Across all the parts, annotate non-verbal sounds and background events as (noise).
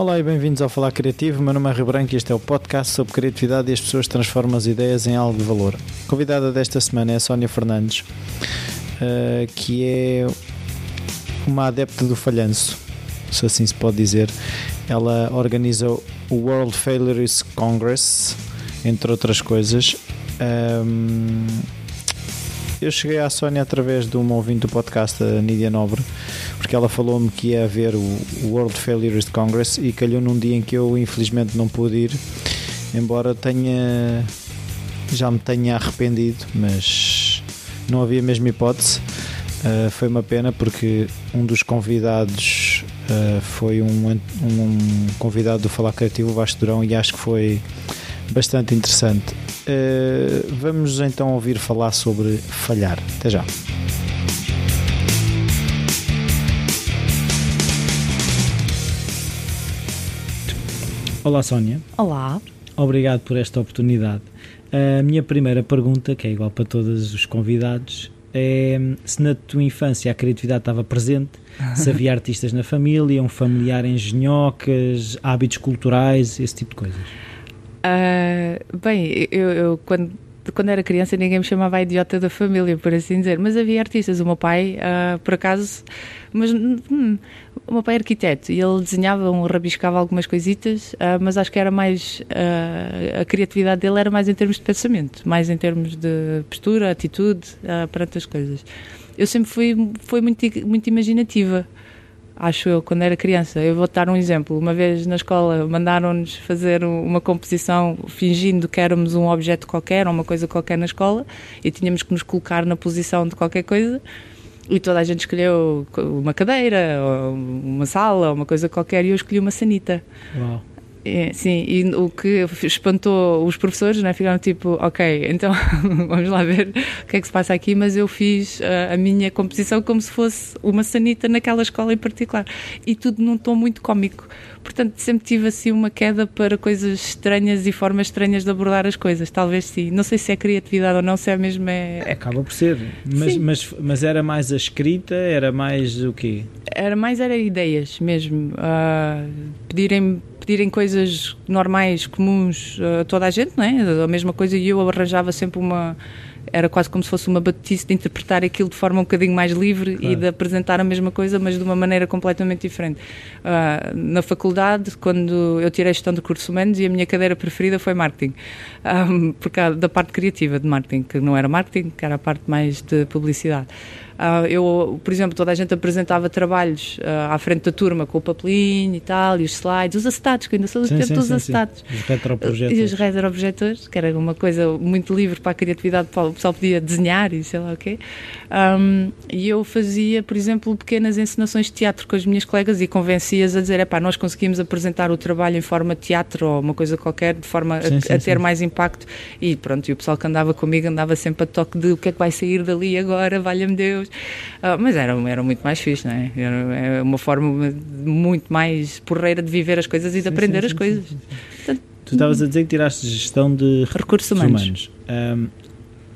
Olá e bem-vindos ao Falar Criativo. Meu nome é Branco e este é o podcast sobre criatividade e as pessoas transformam as ideias em algo de valor. A convidada desta semana é a Sónia Fernandes, uh, que é uma adepta do falhanço, se assim se pode dizer. Ela organiza o World Failures Congress, entre outras coisas. Eu cheguei à Sónia através de uma ouvinte do podcast, a Nídia Nobre, porque ela falou-me que ia haver o World Failures Congress e calhou num dia em que eu infelizmente não pude ir, embora tenha já me tenha arrependido, mas não havia mesmo hipótese. Uh, foi uma pena porque um dos convidados uh, foi um, um convidado do Falar Criativo, Vasco Durão, e acho que foi bastante interessante. Uh, vamos então ouvir falar sobre falhar. Até já. Olá, Sónia. Olá. Obrigado por esta oportunidade. A minha primeira pergunta, que é igual para todos os convidados, é se na tua infância a criatividade estava presente, se (laughs) havia artistas na família, um familiar em genhocas, hábitos culturais, esse tipo de coisas. Uh, bem, eu, eu, quando, quando era criança ninguém me chamava a idiota da família, por assim dizer, mas havia artistas. O meu pai, uh, por acaso, mas hum, o meu pai é arquiteto e ele desenhava, um, rabiscava algumas coisitas, uh, mas acho que era mais a criatividade dele era mais em termos de pensamento, mais em termos de postura, atitude perante as coisas. Eu sempre fui, fui muito, muito imaginativa acho eu, quando era criança. Eu vou dar um exemplo. Uma vez na escola mandaram-nos fazer uma composição fingindo que éramos um objeto qualquer ou uma coisa qualquer na escola e tínhamos que nos colocar na posição de qualquer coisa. E toda a gente escolheu uma cadeira, ou uma sala, ou uma coisa qualquer, e eu escolhi uma sanita. Uau. É, sim, e o que espantou os professores, né, ficaram tipo, ok, então (laughs) vamos lá ver o que é que se passa aqui, mas eu fiz uh, a minha composição como se fosse uma sanita naquela escola em particular. E tudo num tom muito cómico. Portanto, sempre tive assim uma queda para coisas estranhas e formas estranhas de abordar as coisas, talvez sim. Não sei se é criatividade ou não, se é mesmo. É... é acaba por ser. Mas, mas, mas era mais a escrita, era mais o quê? Era mais era ideias mesmo. Uh, pedirem pedirem coisas normais, comuns a toda a gente, não é? A mesma coisa e eu arranjava sempre uma era quase como se fosse uma batutice de interpretar aquilo de forma um bocadinho mais livre claro. e de apresentar a mesma coisa, mas de uma maneira completamente diferente. Uh, na faculdade, quando eu tirei gestão de cursos humanos e a minha cadeira preferida foi marketing, um, por causa da parte criativa de marketing, que não era marketing, que era a parte mais de publicidade. Uh, eu, por exemplo, toda a gente apresentava trabalhos uh, à frente da turma com o papelinho e tal, e os slides, os acetatos, que ainda sou do sim, tempo sim, dos sim, acetatos. Os retroprojetores. E os retroprojetores, que era uma coisa muito livre para a criatividade, o pessoal podia desenhar e sei lá o quê. Um, e eu fazia, por exemplo, pequenas encenações de teatro com as minhas colegas e convencia-as a dizer: é pá, nós conseguimos apresentar o trabalho em forma de teatro ou uma coisa qualquer, de forma a, a ter mais impacto. E pronto, e o pessoal que andava comigo andava sempre a toque de o que é que vai sair dali agora, valha-me Deus. Uh, mas era, era muito mais fixe, não é? Era, era, uma forma muito mais porreira de viver as coisas e de sim, aprender sim, as sim, coisas. Portanto, tu estavas a dizer que tiraste gestão de recursos humanos. humanos. Um,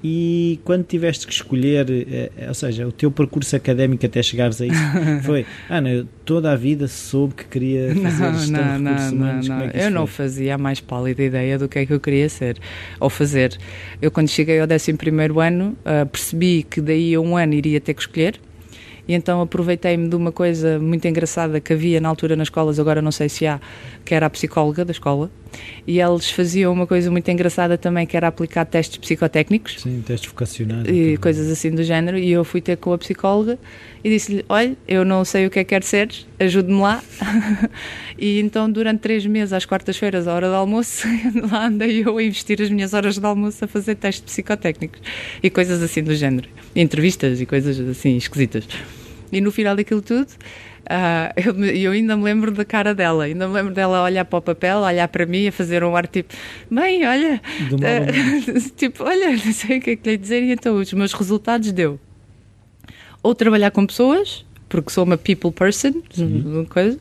e quando tiveste que escolher, eh, ou seja, o teu percurso académico até chegares a isso, (laughs) foi, Ana, eu toda a vida soube que queria fazer não, gestão não, de recursos não, humanos. Não, é eu não fazia a mais pálida ideia do que é que eu queria ser ou fazer. Eu, quando cheguei ao 11 ano, uh, percebi que daí a um ano iria ter que escolher e então aproveitei-me de uma coisa muito engraçada que havia na altura nas escolas, agora não sei se há, que era a psicóloga da escola, e eles faziam uma coisa muito engraçada também, que era aplicar testes psicotécnicos. Sim, testes vocacionais. E coisas assim do género, e eu fui ter com a psicóloga e disse-lhe, olha, eu não sei o que é que quer ser, ajude-me lá. (laughs) e então durante três meses, às quartas-feiras, à hora do almoço, (laughs) lá andei eu a investir as minhas horas de almoço a fazer testes psicotécnicos e coisas assim do género. entrevistas e coisas assim esquisitas. E no final daquilo tudo, Uh, eu, eu, ainda me lembro da cara dela, ainda me lembro dela olhar para o papel, olhar para mim, a fazer um ar tipo: Mãe, olha, uh, (laughs) tipo, olha, não sei o que é que lhe dizer, e então os meus resultados deu. Ou trabalhar com pessoas, porque sou uma people person, uhum. coisa,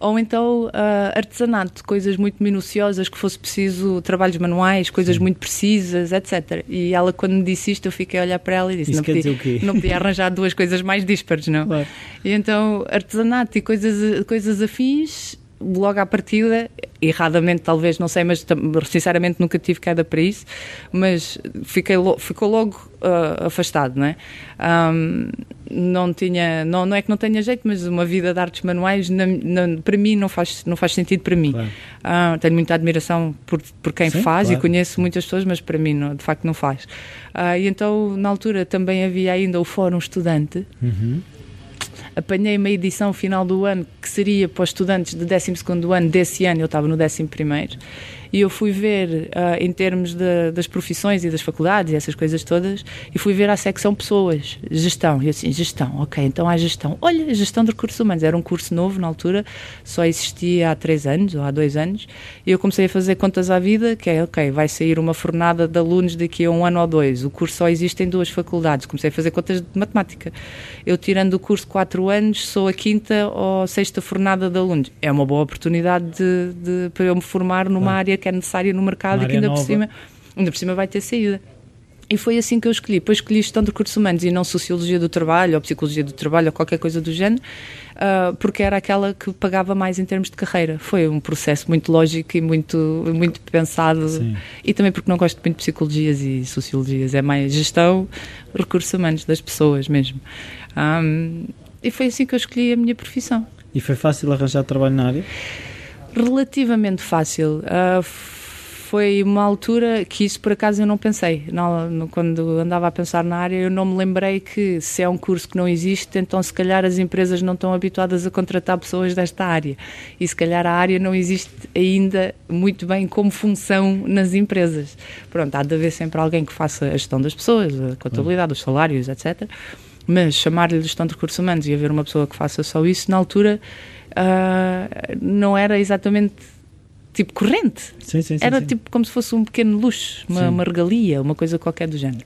ou então uh, artesanato, coisas muito minuciosas que fosse preciso, trabalhos manuais, coisas Sim. muito precisas, etc. E ela, quando me disse isto, eu fiquei a olhar para ela e disse: não podia, não podia, arranjar duas coisas mais dispares, não? Claro. E então, artesanato e coisas, coisas afins logo à partida, erradamente talvez, não sei, mas sinceramente nunca tive queda para isso, mas fiquei, ficou logo uh, afastado, não é? Um, não tinha, não, não é que não tenha jeito, mas uma vida de artes manuais na, na, para mim não faz, não faz sentido para mim. Claro. Uh, tenho muita admiração por, por quem Sim, faz claro. e conheço muitas pessoas, mas para mim não, de facto não faz. Uh, e então na altura também havia ainda o Fórum Estudante. Uhum apanhei uma edição final do ano que seria para os estudantes de 12 ano desse ano, eu estava no 11 e eu fui ver uh, em termos de, das profissões e das faculdades e essas coisas todas e fui ver a secção pessoas, gestão, e assim, gestão, ok, então há gestão. Olha, gestão de recursos humanos, era um curso novo na altura, só existia há três anos ou há dois anos e eu comecei a fazer contas à vida, que é, ok, vai sair uma fornada de alunos daqui a um ano ou dois, o curso só existe em duas faculdades, comecei a fazer contas de matemática. Eu tirando o curso quatro anos, sou a quinta ou sexta fornada de alunos. É uma boa oportunidade de, de para eu me formar numa área que é necessária no mercado e que ainda por, cima, ainda por cima vai ter saída. E foi assim que eu escolhi. Depois escolhi gestão de recursos humanos e não sociologia do trabalho ou psicologia do trabalho ou qualquer coisa do género, uh, porque era aquela que pagava mais em termos de carreira. Foi um processo muito lógico e muito, muito pensado. Sim. E também porque não gosto muito de psicologias e sociologias. É mais gestão, recursos humanos das pessoas mesmo. Um, e foi assim que eu escolhi a minha profissão. E foi fácil arranjar trabalho na área? Relativamente fácil. Uh, foi uma altura que isso por acaso eu não pensei. Não, quando andava a pensar na área, eu não me lembrei que se é um curso que não existe, então se calhar as empresas não estão habituadas a contratar pessoas desta área. E se calhar a área não existe ainda muito bem como função nas empresas. Pronto, há de haver sempre alguém que faça a gestão das pessoas, a contabilidade, os salários, etc. Mas chamar-lhe gestão de recursos humanos e haver uma pessoa que faça só isso, na altura uh, não era exatamente tipo corrente. Sim, sim, sim, era tipo como se fosse um pequeno luxo, uma, uma regalia, uma coisa qualquer do género.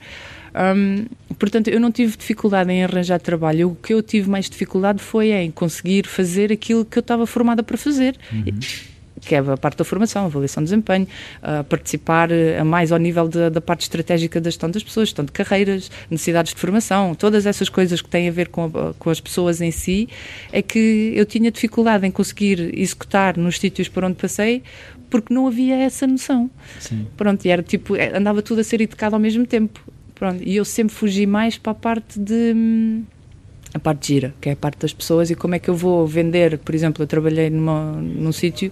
Portanto, eu não tive dificuldade em arranjar trabalho. O que eu tive mais dificuldade foi em conseguir fazer aquilo que eu estava formada para fazer. Uhum que é a parte da formação, avaliação de desempenho, uh, participar uh, mais ao nível de, da parte estratégica da gestão das pessoas, gestão de carreiras, necessidades de formação, todas essas coisas que têm a ver com, a, com as pessoas em si, é que eu tinha dificuldade em conseguir executar nos sítios por onde passei porque não havia essa noção. Sim. Pronto, e era tipo, é, andava tudo a ser educado ao mesmo tempo. Pronto, e eu sempre fugi mais para a parte de. A parte gira, que é a parte das pessoas e como é que eu vou vender, por exemplo, eu trabalhei numa, num sítio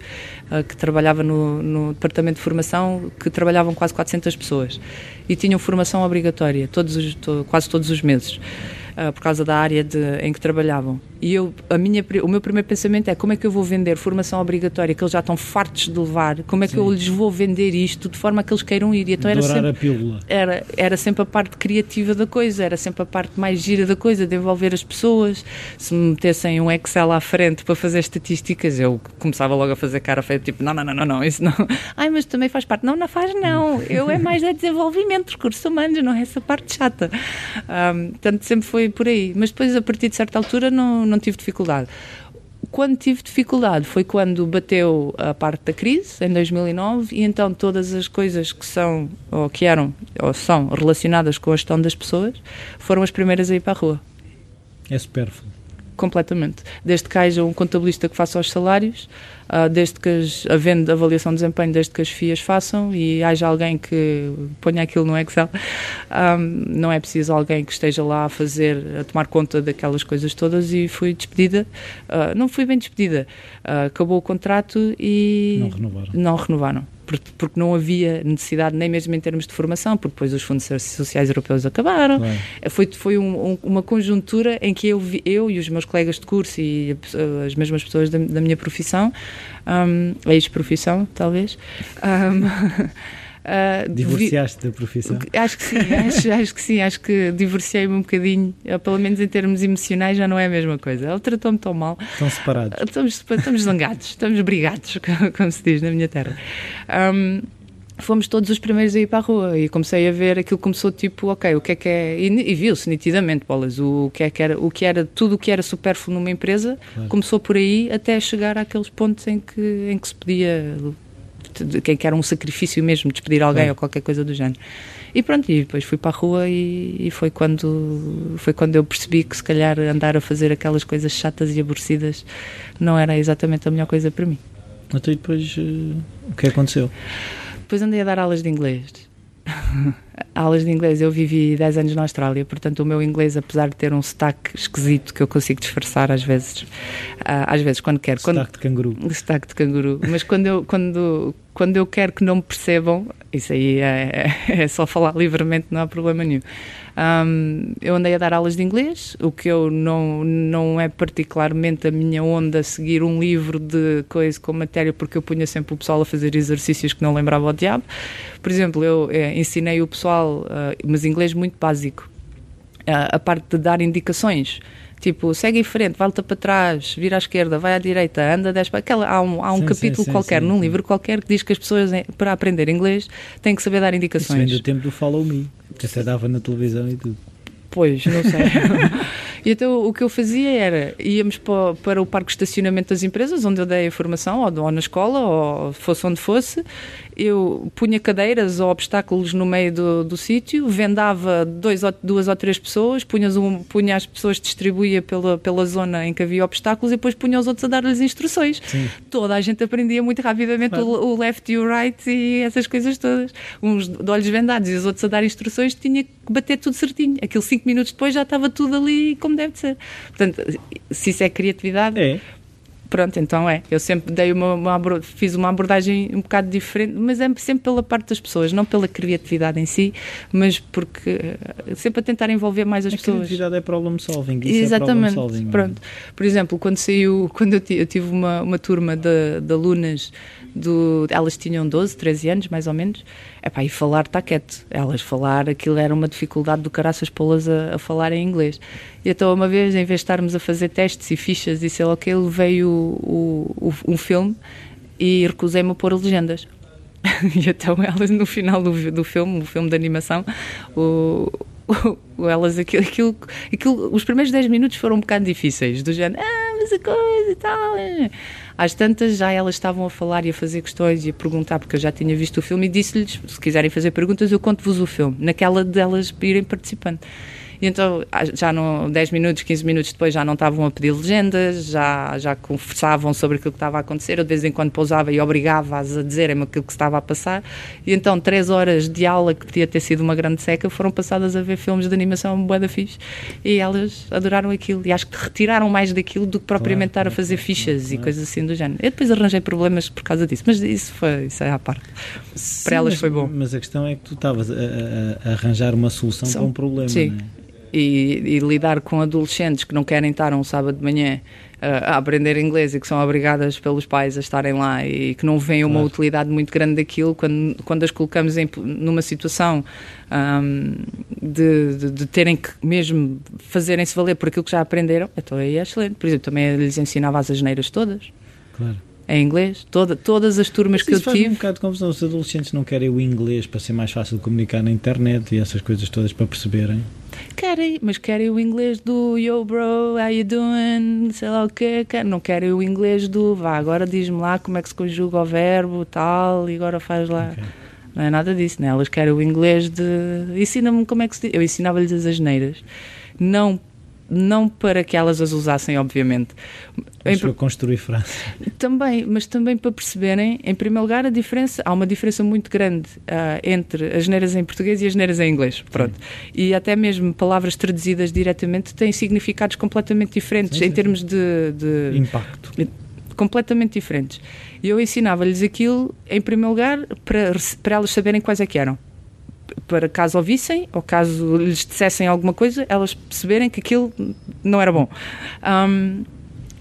uh, que trabalhava no, no, departamento de formação que trabalhavam quase 400 pessoas e tinham formação obrigatória todos os, to, quase todos os meses uh, por causa da área de, em que trabalhavam. E eu, a minha, o meu primeiro pensamento é como é que eu vou vender formação obrigatória que eles já estão fartos de levar, como é que Sim. eu lhes vou vender isto de forma que eles queiram ir. E então era sempre. Era, era sempre a parte criativa da coisa, era sempre a parte mais gira da coisa, de envolver as pessoas. Se me metessem um Excel à frente para fazer estatísticas, eu começava logo a fazer cara feia, tipo, não, não, não, não, não, isso não. (laughs) Ai, mas também faz parte. Não, não faz, não. (laughs) Eu é mais de desenvolvimento, recursos humanos, não é essa parte chata. Um, portanto, sempre foi por aí. Mas depois, a partir de certa altura, não não tive dificuldade. Quando tive dificuldade foi quando bateu a parte da crise, em 2009, e então todas as coisas que são, ou que eram, ou são relacionadas com a gestão das pessoas, foram as primeiras a ir para a rua. É supérfluo completamente. Desde que haja um contabilista que faça os salários, uh, desde que as, havendo avaliação de desempenho, desde que as FIAs façam e haja alguém que ponha aquilo no Excel, um, ah, não é preciso alguém que esteja lá a fazer, a tomar conta daquelas coisas todas e fui despedida. Uh, não fui bem despedida. Uh, acabou o contrato e não renovaram. Não renovaram porque não havia necessidade nem mesmo em termos de formação, porque depois os fundos sociais europeus acabaram. Claro. Foi, foi um, um, uma conjuntura em que eu, eu e os meus colegas de curso e as mesmas pessoas da, da minha profissão, um, ex-profissão talvez, um, (laughs) Uh, Divorciaste da profissão? Acho que sim, acho, (laughs) acho, que sim, acho que divorciei-me um bocadinho, uh, pelo menos em termos emocionais já não é a mesma coisa. Ele tratou-me tão mal. Estão separados? Uh, estamos, estamos zangados, estamos brigados, (laughs) como se diz na minha terra. Um, fomos todos os primeiros a ir para a rua e comecei a ver aquilo começou tipo, ok, o que é que é. E, e viu-se nitidamente, bolas, o que é que era, o que era, tudo o que era supérfluo numa empresa claro. começou por aí até chegar àqueles pontos em que, em que se podia de quem quer um sacrifício mesmo, despedir alguém é. ou qualquer coisa do género. E pronto, e depois fui para a rua e, e, foi, quando, foi quando eu percebi que se calhar andar a fazer aquelas coisas chatas e aborrecidas não era exatamente a melhor coisa para mim. Então e depois uh, o que aconteceu? Depois andei a dar aulas de inglês. Aulas de inglês, eu vivi 10 anos na Austrália, portanto o meu inglês, apesar de ter um sotaque esquisito que eu consigo disfarçar às vezes, uh, às vezes quando quero. Sotaque quando, de canguru. Sotaque de canguru. Mas quando eu, quando, quando eu quero que não me percebam, isso aí é, é, é só falar livremente, não há problema nenhum. Um, eu andei a dar aulas de inglês, o que eu não, não é particularmente a minha onda seguir um livro de coisa com matéria, porque eu punha sempre o pessoal a fazer exercícios que não lembrava o diabo. Por exemplo, eu é, ensinei o pessoal, uh, mas inglês muito básico, uh, a parte de dar indicações. Tipo, segue em frente, volta para trás, vira à esquerda, vai à direita, anda 10 para. Aquela, há um, há um sim, capítulo sim, qualquer, sim, num livro qualquer, que diz que as pessoas, para aprender inglês, têm que saber dar indicações. Isso vem do tempo do Follow Me, que até dava na televisão e tudo. Pois, não sei. (laughs) e então o que eu fazia era, íamos para, para, o parque de estacionamento das empresas, onde eu dei a formação, ou, ou na escola, ou fosse onde fosse, eu punha cadeiras ou obstáculos no meio do, do sítio, vendava dois ou, duas ou três pessoas, punha, um, punha as pessoas, distribuía pela, pela zona em que havia obstáculos e depois punha os outros a dar-lhes instruções. Sim. Toda a gente aprendia muito rapidamente claro. o, o, left e o right e essas coisas todas. Uns de olhos vendados e os outros a dar instruções, tinha que bater tudo certinho. Aquilo cinco minutos depois já estava tudo ali como deve ser. Portanto, se isso é criatividade. É Pronto, então é. Eu sempre dei uma, uma, fiz uma abordagem um bocado diferente, mas é sempre pela parte das pessoas, não pela criatividade em si, mas porque eh, sempre a tentar envolver mais as a pessoas. A criatividade é problem solving. Isso é Exatamente. É problem solving, Pronto. Por exemplo, quando saiu, (laughs) quando eu, eu tive uma, uma turma de, de alunas do, elas tinham 12, 13 anos, mais ou menos. Epá, e falar está quieto. Elas falar, aquilo era uma dificuldade do caraças pô-las a, a, falar em inglês. E então, uma vez, em vez de estarmos a fazer testes e fichas e sei lá o que, veio o, o, um filme e recusei-me a pôr legendas. (laughs) e então elas, no final do, do filme, o filme de animação, o, o, elas, aquilo, aquilo, aquilo, os primeiros 10 minutos foram um bocado difíceis, do género, ah, mas a coisa e tal. É. Às tantas já elas estavam a falar e a fazer questões e a perguntar, porque eu já tinha visto o filme e disse-lhes: se quiserem fazer perguntas, eu conto-vos o filme, naquela delas irem participando. E então, já no 10 minutos, 15 minutos depois, já não estavam a pedir legendas, já, já conversavam sobre aquilo que estava a acontecer. Eu, de vez em quando, pousava e obrigava-as a dizerem-me aquilo que estava a passar. E então, três horas de aula, que podia ter sido uma grande seca, foram passadas a ver filmes de animação bué da fixe. E elas adoraram aquilo. E acho que retiraram mais daquilo do que propriamente estar a fazer fichas e coisas assim do género. Eu depois arranjei problemas por causa disso, mas isso, foi, isso é à parte. Sim, Para elas mas, foi bom. Mas a questão é que tu estavas a, a, a arranjar uma solução São, para um problema. Sim. É? E, e, lidar com adolescentes que não querem estar um sábado de manhã uh, a aprender inglês e que são obrigadas pelos pais a estarem lá e que não veem claro. uma utilidade muito grande daquilo quando, quando as colocamos em, numa situação um, de, de, de, terem que mesmo fazerem-se valer por aquilo que já aprenderam, então aí é excelente. Por exemplo, também lhes ensinava as asneiras todas. Claro em inglês. Toda, todas as turmas Mas que eu faz tive. um bocado de confusão. Os adolescentes não querem o inglês para ser mais fácil de comunicar na internet e essas coisas todas para perceberem. Querem, mas querem o inglês do Yo bro, how you doing? Sei lá o quê. Não querem o inglês do vá, agora diz-me lá como é que se conjuga o verbo tal e agora faz lá. Okay. Não é nada disso, né? Elas querem o inglês de. Ensina-me como é que se diz. Eu ensinava-lhes as asneiras. Não não para que elas as usassem, obviamente. Mas para construir frase. Também, mas também para perceberem, em primeiro lugar, a diferença. Há uma diferença muito grande uh, entre as geneiras em português e as geneiras em inglês. Pronto. Sim. E até mesmo palavras traduzidas diretamente têm significados completamente diferentes sim, sim, em termos de, de. Impacto. Completamente diferentes. E eu ensinava-lhes aquilo, em primeiro lugar, para, para elas saberem quais é que eram para caso ouvissem ou caso lhes dissessem alguma coisa, elas perceberem que aquilo não era bom. Um,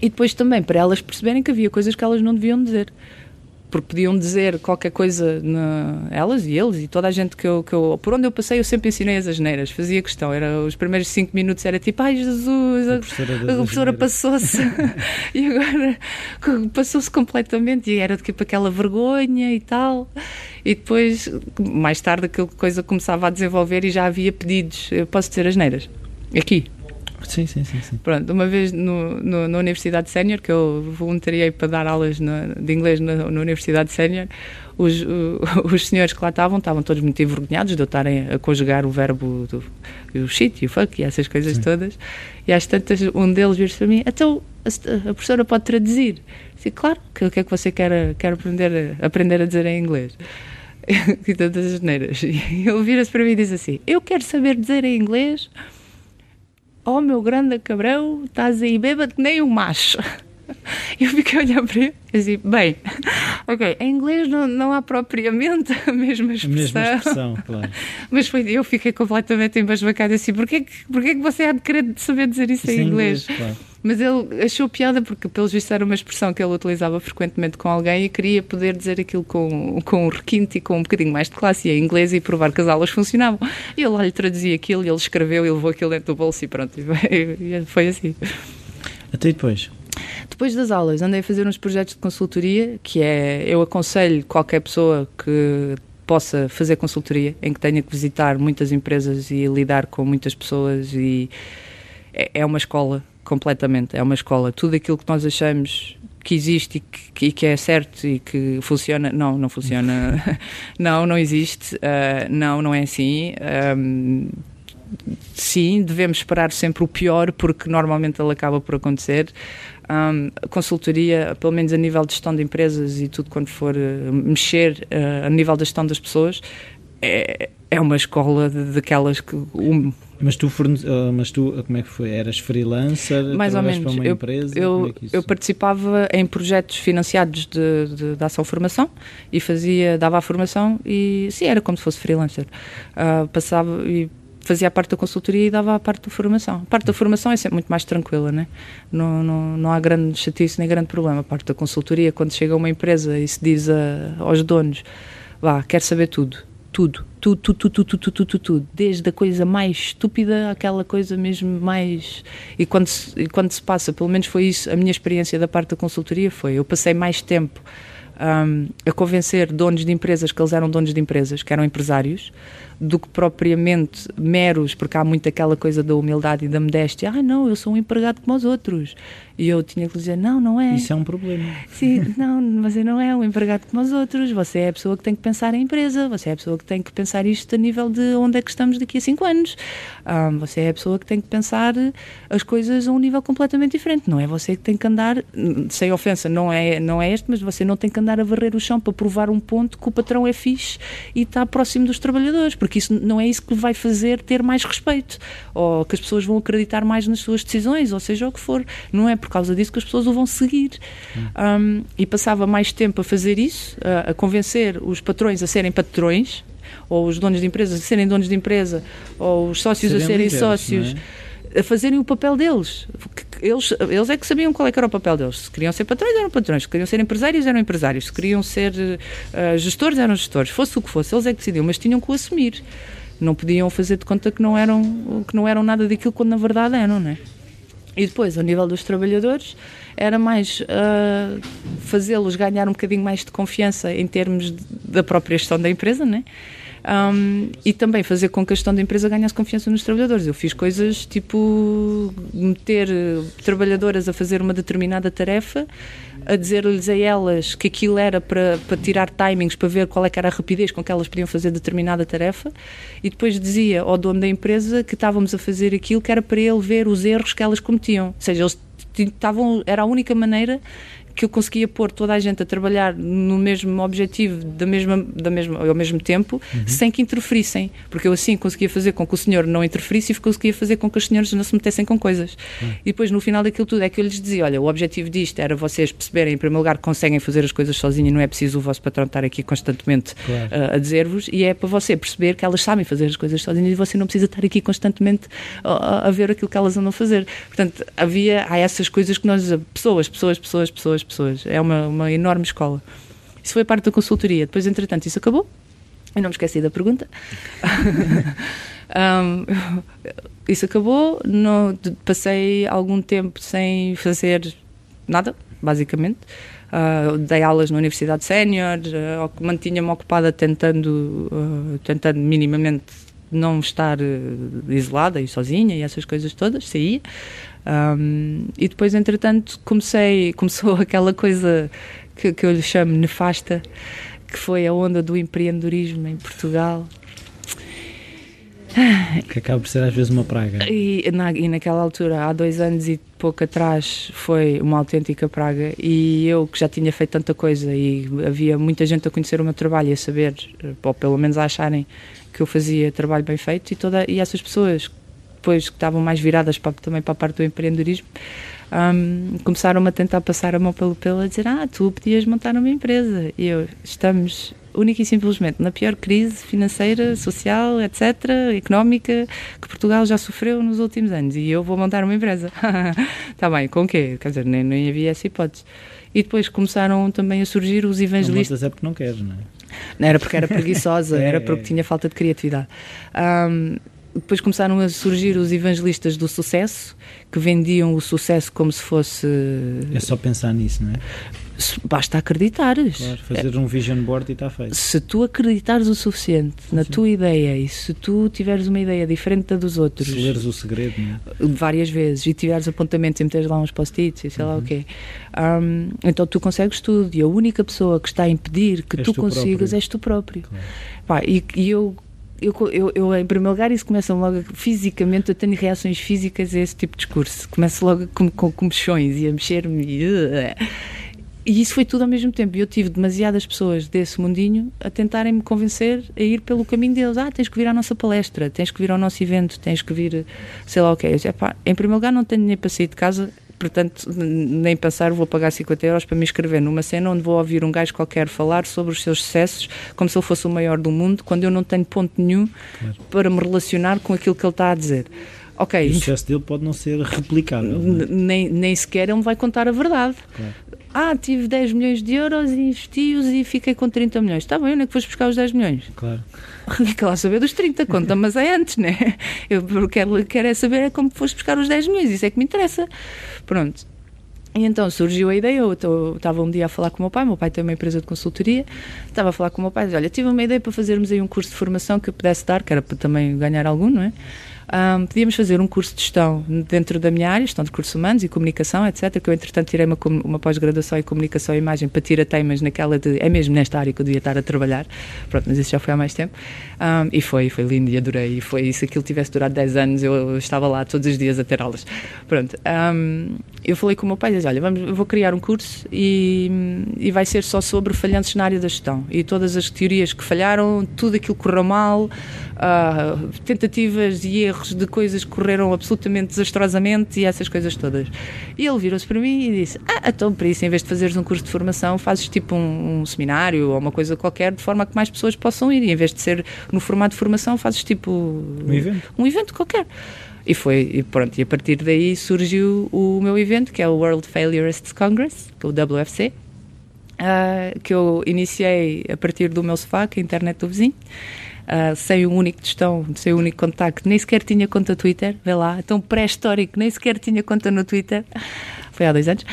e depois também para elas perceberem que havia coisas que elas não deviam dizer porque podiam dizer qualquer coisa, na, elas e eles, e toda a gente que eu, que eu. Por onde eu passei, eu sempre ensinei as asneiras, fazia questão. Era, os primeiros cinco minutos era tipo, ai Jesus, a, a professora, professora passou-se. (laughs) e agora passou-se completamente, e era tipo aquela vergonha e tal. E depois, mais tarde, aquela coisa começava a desenvolver e já havia pedidos. Eu posso dizer asneiras? Aqui, Sim, sim, sim. sim. Pronto, uma vez no, no, na Universidade Sénior, que eu voluntariei para dar aulas no, de inglês na, na Universidade Sénior, os, (laughs) os senhores que lá estavam estavam todos muito envergonhados de eu estarem a conjugar o verbo do o shit e o fuck e essas coisas sim. todas. E às tantas, um deles vira-se para mim: então, a, a professora pode traduzir. Disse, claro, o que é que você quer, quer aprender, aprender a dizer em inglês? (laughs) e tantas asneiras. E ele vira-se para mim e diz assim: Eu quero saber dizer em inglês. Oh, meu grande cabrão, estás aí bêbado que nem um macho. (laughs) Eu fiquei a olhar para ele e assim, bem, (laughs) ok, em inglês não, não há propriamente a mesma expressão. A mesma expressão, claro. (laughs) Mas foi, eu fiquei completamente embasbacada assim, porquê, porquê que você há de querer saber dizer isso, isso em inglês? inglês claro. Mas ele achou piada porque, pelos vistos, era uma expressão que ele utilizava frequentemente com alguém e queria poder dizer aquilo com, com um requinte e com um bocadinho mais de classe e em inglês e provar que as aulas funcionavam. E ele lá lhe traduzia aquilo e ele escreveu e levou aquilo dentro do bolso e pronto, e foi assim. Até depois. Depois das aulas, andei a fazer uns projetos de consultoria, que é, eu aconselho qualquer pessoa que possa fazer consultoria, em que tenha que visitar muitas empresas e lidar com muitas pessoas e é, é uma escola completamente, é uma escola. Tudo aquilo que nós achamos que existe e que, e que, é certo e que funciona, não, não funciona, (laughs) não, não existe, uh, não, não é assim. Um, sim, devemos esperar sempre o pior, porque normalmente ele acaba por acontecer. Um, consultoria, pelo menos a nível de gestão de empresas e tudo quando for uh, mexer uh, a nível da gestão das pessoas, é, é uma escola daquelas que. Um, mas tu, forne... Ah, mas tu, como é que foi? Eras freelancer? Mais ou menos. eu, empresa? Eu, é eu participava em projetos financiados de, de, de ação-formação e fazia, dava a formação e sim, era como se fosse freelancer. Uh, passava e fazia a parte da consultoria e dava a parte da formação. A parte da formação é sempre muito mais tranquila, né? não, não, não há grande chatice nem grande problema. A parte da consultoria, quando chega uma empresa e se diz a, aos donos, vá, quer saber tudo, tudo, tudo, tudo, tudo, tudo, tudo, tudo, tudo, desde a coisa mais estúpida àquela coisa mesmo mais. E quando, se, e quando se passa, pelo menos foi isso, a minha experiência da parte da consultoria foi: eu passei mais tempo um, a convencer donos de empresas que eles eram donos de empresas, que eram empresários, do que propriamente meros, porque há muito aquela coisa da humildade e da modéstia. Ah, não, eu sou um empregado como os outros. E eu tinha que dizer: não, não é. Isso é um problema. Sim, não, você não é um empregado como os outros. Você é a pessoa que tem que pensar em empresa. Você é a pessoa que tem que pensar isto a nível de onde é que estamos daqui a cinco anos. Um, você é a pessoa que tem que pensar as coisas a um nível completamente diferente. Não é você que tem que andar, sem ofensa, não é, não é este, mas você não tem que andar a varrer o chão para provar um ponto que o patrão é fixe e está próximo dos trabalhadores. Porque porque isso não é isso que vai fazer ter mais respeito ou que as pessoas vão acreditar mais nas suas decisões, ou seja o que for. Não é por causa disso que as pessoas o vão seguir. Hum. Um, e passava mais tempo a fazer isso, a, a convencer os patrões a serem patrões, ou os donos de empresas a serem donos de empresa, ou os sócios serem a serem líderes, sócios. É? A fazerem o papel deles. Eles, eles é que sabiam qual é que era o papel deles. Se queriam ser patrões, eram patrões. Se queriam ser empresários, eram empresários. Se queriam ser uh, gestores, eram gestores. Fosse o que fosse, eles é que decidiam, mas tinham que o assumir. Não podiam fazer de conta que não eram, que não eram nada daquilo quando na verdade eram, não é? E depois, ao nível dos trabalhadores, era mais uh, fazê-los ganhar um bocadinho mais de confiança em termos de, da própria gestão da empresa, né? Um, e também fazer com que a gestão da empresa ganhasse confiança nos trabalhadores. Eu fiz coisas tipo meter eh, trabalhadoras a fazer uma determinada tarefa, a dizer-lhes a elas que aquilo era para, para tirar timings, para ver qual é era a rapidez com que elas podiam fazer determinada tarefa, e depois dizia ao dono da empresa que estávamos a fazer aquilo que era para ele ver os erros que elas cometiam. Ou seja, eles estavam, era a única maneira que eu conseguia pôr toda a gente a trabalhar no mesmo objetivo, da mesma, da mesma, ao mesmo tempo, uhum. sem que interferissem. Porque eu assim conseguia fazer com que o senhor não interferisse e conseguia fazer com que os senhores não se metessem com coisas. Uhum. E depois, no final daquilo tudo, é que eu lhes dizia: olha, o objetivo disto era vocês perceberem, em primeiro lugar, que conseguem fazer as coisas sozinhos, não é preciso o vosso patrão estar aqui constantemente claro. uh, a dizer-vos, e é para você perceber que elas sabem fazer as coisas sozinhas e você não precisa estar aqui constantemente a, a ver aquilo que elas andam a fazer. Portanto, havia há essas coisas que nós, pessoas, pessoas, pessoas, pessoas, pessoas. É uma, uma enorme escola. Isso foi parte da consultoria. Depois, entretanto, isso acabou. Eu não me esqueci da pergunta. (laughs) um, isso acabou. Passei algum tempo sem fazer nada, basicamente. Uh, dei aulas na Universidade Sénior, uh, mantinha-me ocupada tentando, uh, tentando minimamente não estar isolada e sozinha e essas coisas todas, saía. Um, e depois, entretanto, comecei, começou (laughs) aquela coisa que, que eu lhe chamo nefasta, que foi a onda do empreendedorismo em Portugal. que acaba por ser às vezes uma praga. E, na, e naquela altura, há dois anos e pouco atrás, foi uma autêntica praga. E eu, que já tinha feito tanta coisa e havia muita gente a conhecer o meu trabalho e a saber, ou pelo menos a acharem que eu fazia trabalho bem feito, e, toda, e essas pessoas depois que estavam mais viradas para, também para a parte do empreendedorismo, um, começaram-me a tentar passar a mão pelo pelo a dizer: Ah, tu podias montar uma empresa. E eu, estamos única e simplesmente na pior crise financeira, social, etc., económica que Portugal já sofreu nos últimos anos e eu vou montar uma empresa. Está (laughs) bem, com quê? Quer dizer, nem, nem havia essa hipótese. E depois começaram também a surgir os evangelistas. Não é porque não queres, não é? Não era porque era preguiçosa, (laughs) é, era porque é. tinha falta de criatividade. Um, depois começaram a surgir os evangelistas do sucesso, que vendiam o sucesso como se fosse. É só pensar nisso, não é? Basta acreditares. Claro, fazer um vision board e está feito. Se tu acreditares o suficiente na Sim. tua ideia e se tu tiveres uma ideia diferente da dos outros. Se leres o segredo, não é? Várias vezes e tiveres apontamentos e meteres lá uns post-its e sei uhum. lá o quê. Um, então tu consegues tudo e a única pessoa que está a impedir que és tu, tu consigas próprio. és tu próprio. Claro. Pá, e, e eu eu, eu, eu, em primeiro lugar, isso começa logo fisicamente. Eu tenho reações físicas a esse tipo de discurso. Começo logo com, com, com mexões e a mexer-me. E isso foi tudo ao mesmo tempo. E eu tive demasiadas pessoas desse mundinho a tentarem me convencer a ir pelo caminho deles. Ah, tens que vir à nossa palestra, tens que vir ao nosso evento, tens que vir, sei lá o que é. Em primeiro lugar, não tenho nem para sair de casa portanto, nem pensar, vou pagar 50 euros para me inscrever numa cena onde vou ouvir um gajo qualquer falar sobre os seus sucessos como se ele fosse o maior do mundo, quando eu não tenho ponto nenhum claro. para me relacionar com aquilo que ele está a dizer. Ok. E o sucesso dele pode não ser replicável. Não é? nem, nem sequer ele me vai contar a verdade. Claro. Ah, tive 10 milhões de euros e investi-os e fiquei com 30 milhões. Está bem, onde é que foste buscar os 10 milhões? Claro. (laughs) Quer lá saber dos 30, conta, mas é antes, né? Eu quero, quero é saber é como foste buscar os 10 milhões, isso é que me interessa. Pronto. E então surgiu a ideia, eu estava um dia a falar com o meu pai, meu pai tem uma empresa de consultoria, estava a falar com o meu pai, disse, olha, tive uma ideia para fazermos aí um curso de formação que eu pudesse dar, que era para também ganhar algum, não é? Um, podíamos fazer um curso de gestão dentro da minha área, gestão de recursos humanos e comunicação, etc. Que eu, entretanto, tirei uma, uma pós-graduação em comunicação e imagem para tirar temas naquela de. É mesmo nesta área que eu devia estar a trabalhar. Pronto, mas isso já foi há mais tempo. Um, e foi, foi lindo e adorei. E foi, se aquilo tivesse durado 10 anos, eu estava lá todos os dias a ter aulas. Pronto. Um, eu falei com o meu pai disse: Olha, vamos, vou criar um curso e, e vai ser só sobre falhanços na área da gestão. E todas as teorias que falharam, tudo aquilo que correu mal, uh, tentativas e erros de coisas que correram absolutamente desastrosamente e essas coisas todas. E ele virou-se para mim e disse: Ah, então para isso, em vez de fazeres um curso de formação, fazes tipo um, um, seminário ou uma coisa qualquer, de forma que mais pessoas possam ir. E em vez de ser no formato de formação, fazes tipo um evento, um evento qualquer. E foi, e pronto, e a partir daí surgiu o meu evento, que é o World Failurists Congress, é o WFC, uh, que eu iniciei a partir do meu sofá, que é a internet do vizinho uh, sem um único tostão, sem um único contacto, nem sequer tinha conta Twitter, vê lá, então pré-histórico, nem sequer tinha conta no Twitter, (laughs) foi há dois anos,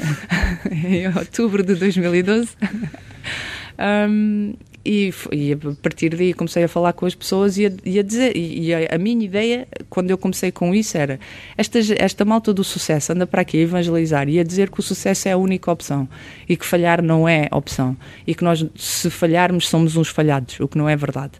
(laughs) em outubro de 2012. Um, (laughs) e, e, a partir daí comecei a falar com as pessoas e a, e a dizer, e, a, a, minha ideia, quando eu comecei com isso, era esta, esta malta do sucesso anda para aqui a evangelizar e a dizer que o sucesso é a única opção e que falhar não é opção e que nós, se falharmos, somos uns falhados, o que não é verdade.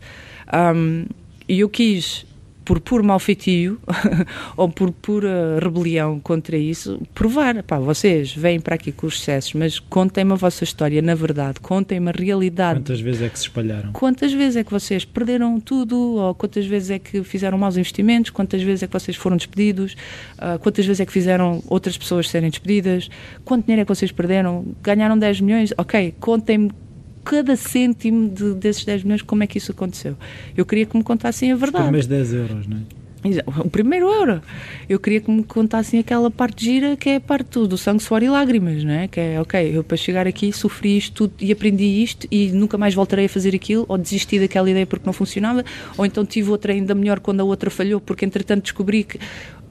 Um, e eu quis por puro malfeitio (laughs) ou por pura rebelião contra isso, provar, pá, vocês vêm para aqui com os sucessos, mas contem-me a vossa história na verdade, contem-me a realidade. Quantas vezes é que se espalharam? Quantas vezes é que vocês perderam tudo, ou quantas vezes é que fizeram maus investimentos, quantas vezes é que vocês foram despedidos, uh, quantas vezes é que fizeram outras pessoas serem despedidas, quanto dinheiro é que vocês perderam, ganharam 10 milhões, ok, contem-me cada cêntimo de, desses 10 milhões, como é que isso aconteceu? Eu queria que me contassem a verdade. Os primeiros 10 euros, não é? O primeiro euro. Eu queria que me contassem aquela parte gira que é a parte do, do sangue, suor e lágrimas, não é? Que é, ok, eu para chegar aqui sofri isto tudo e aprendi isto e nunca mais voltarei a fazer aquilo, ou desisti daquela ideia porque não funcionava, ou então tive outra ainda melhor quando a outra falhou, porque entretanto descobri que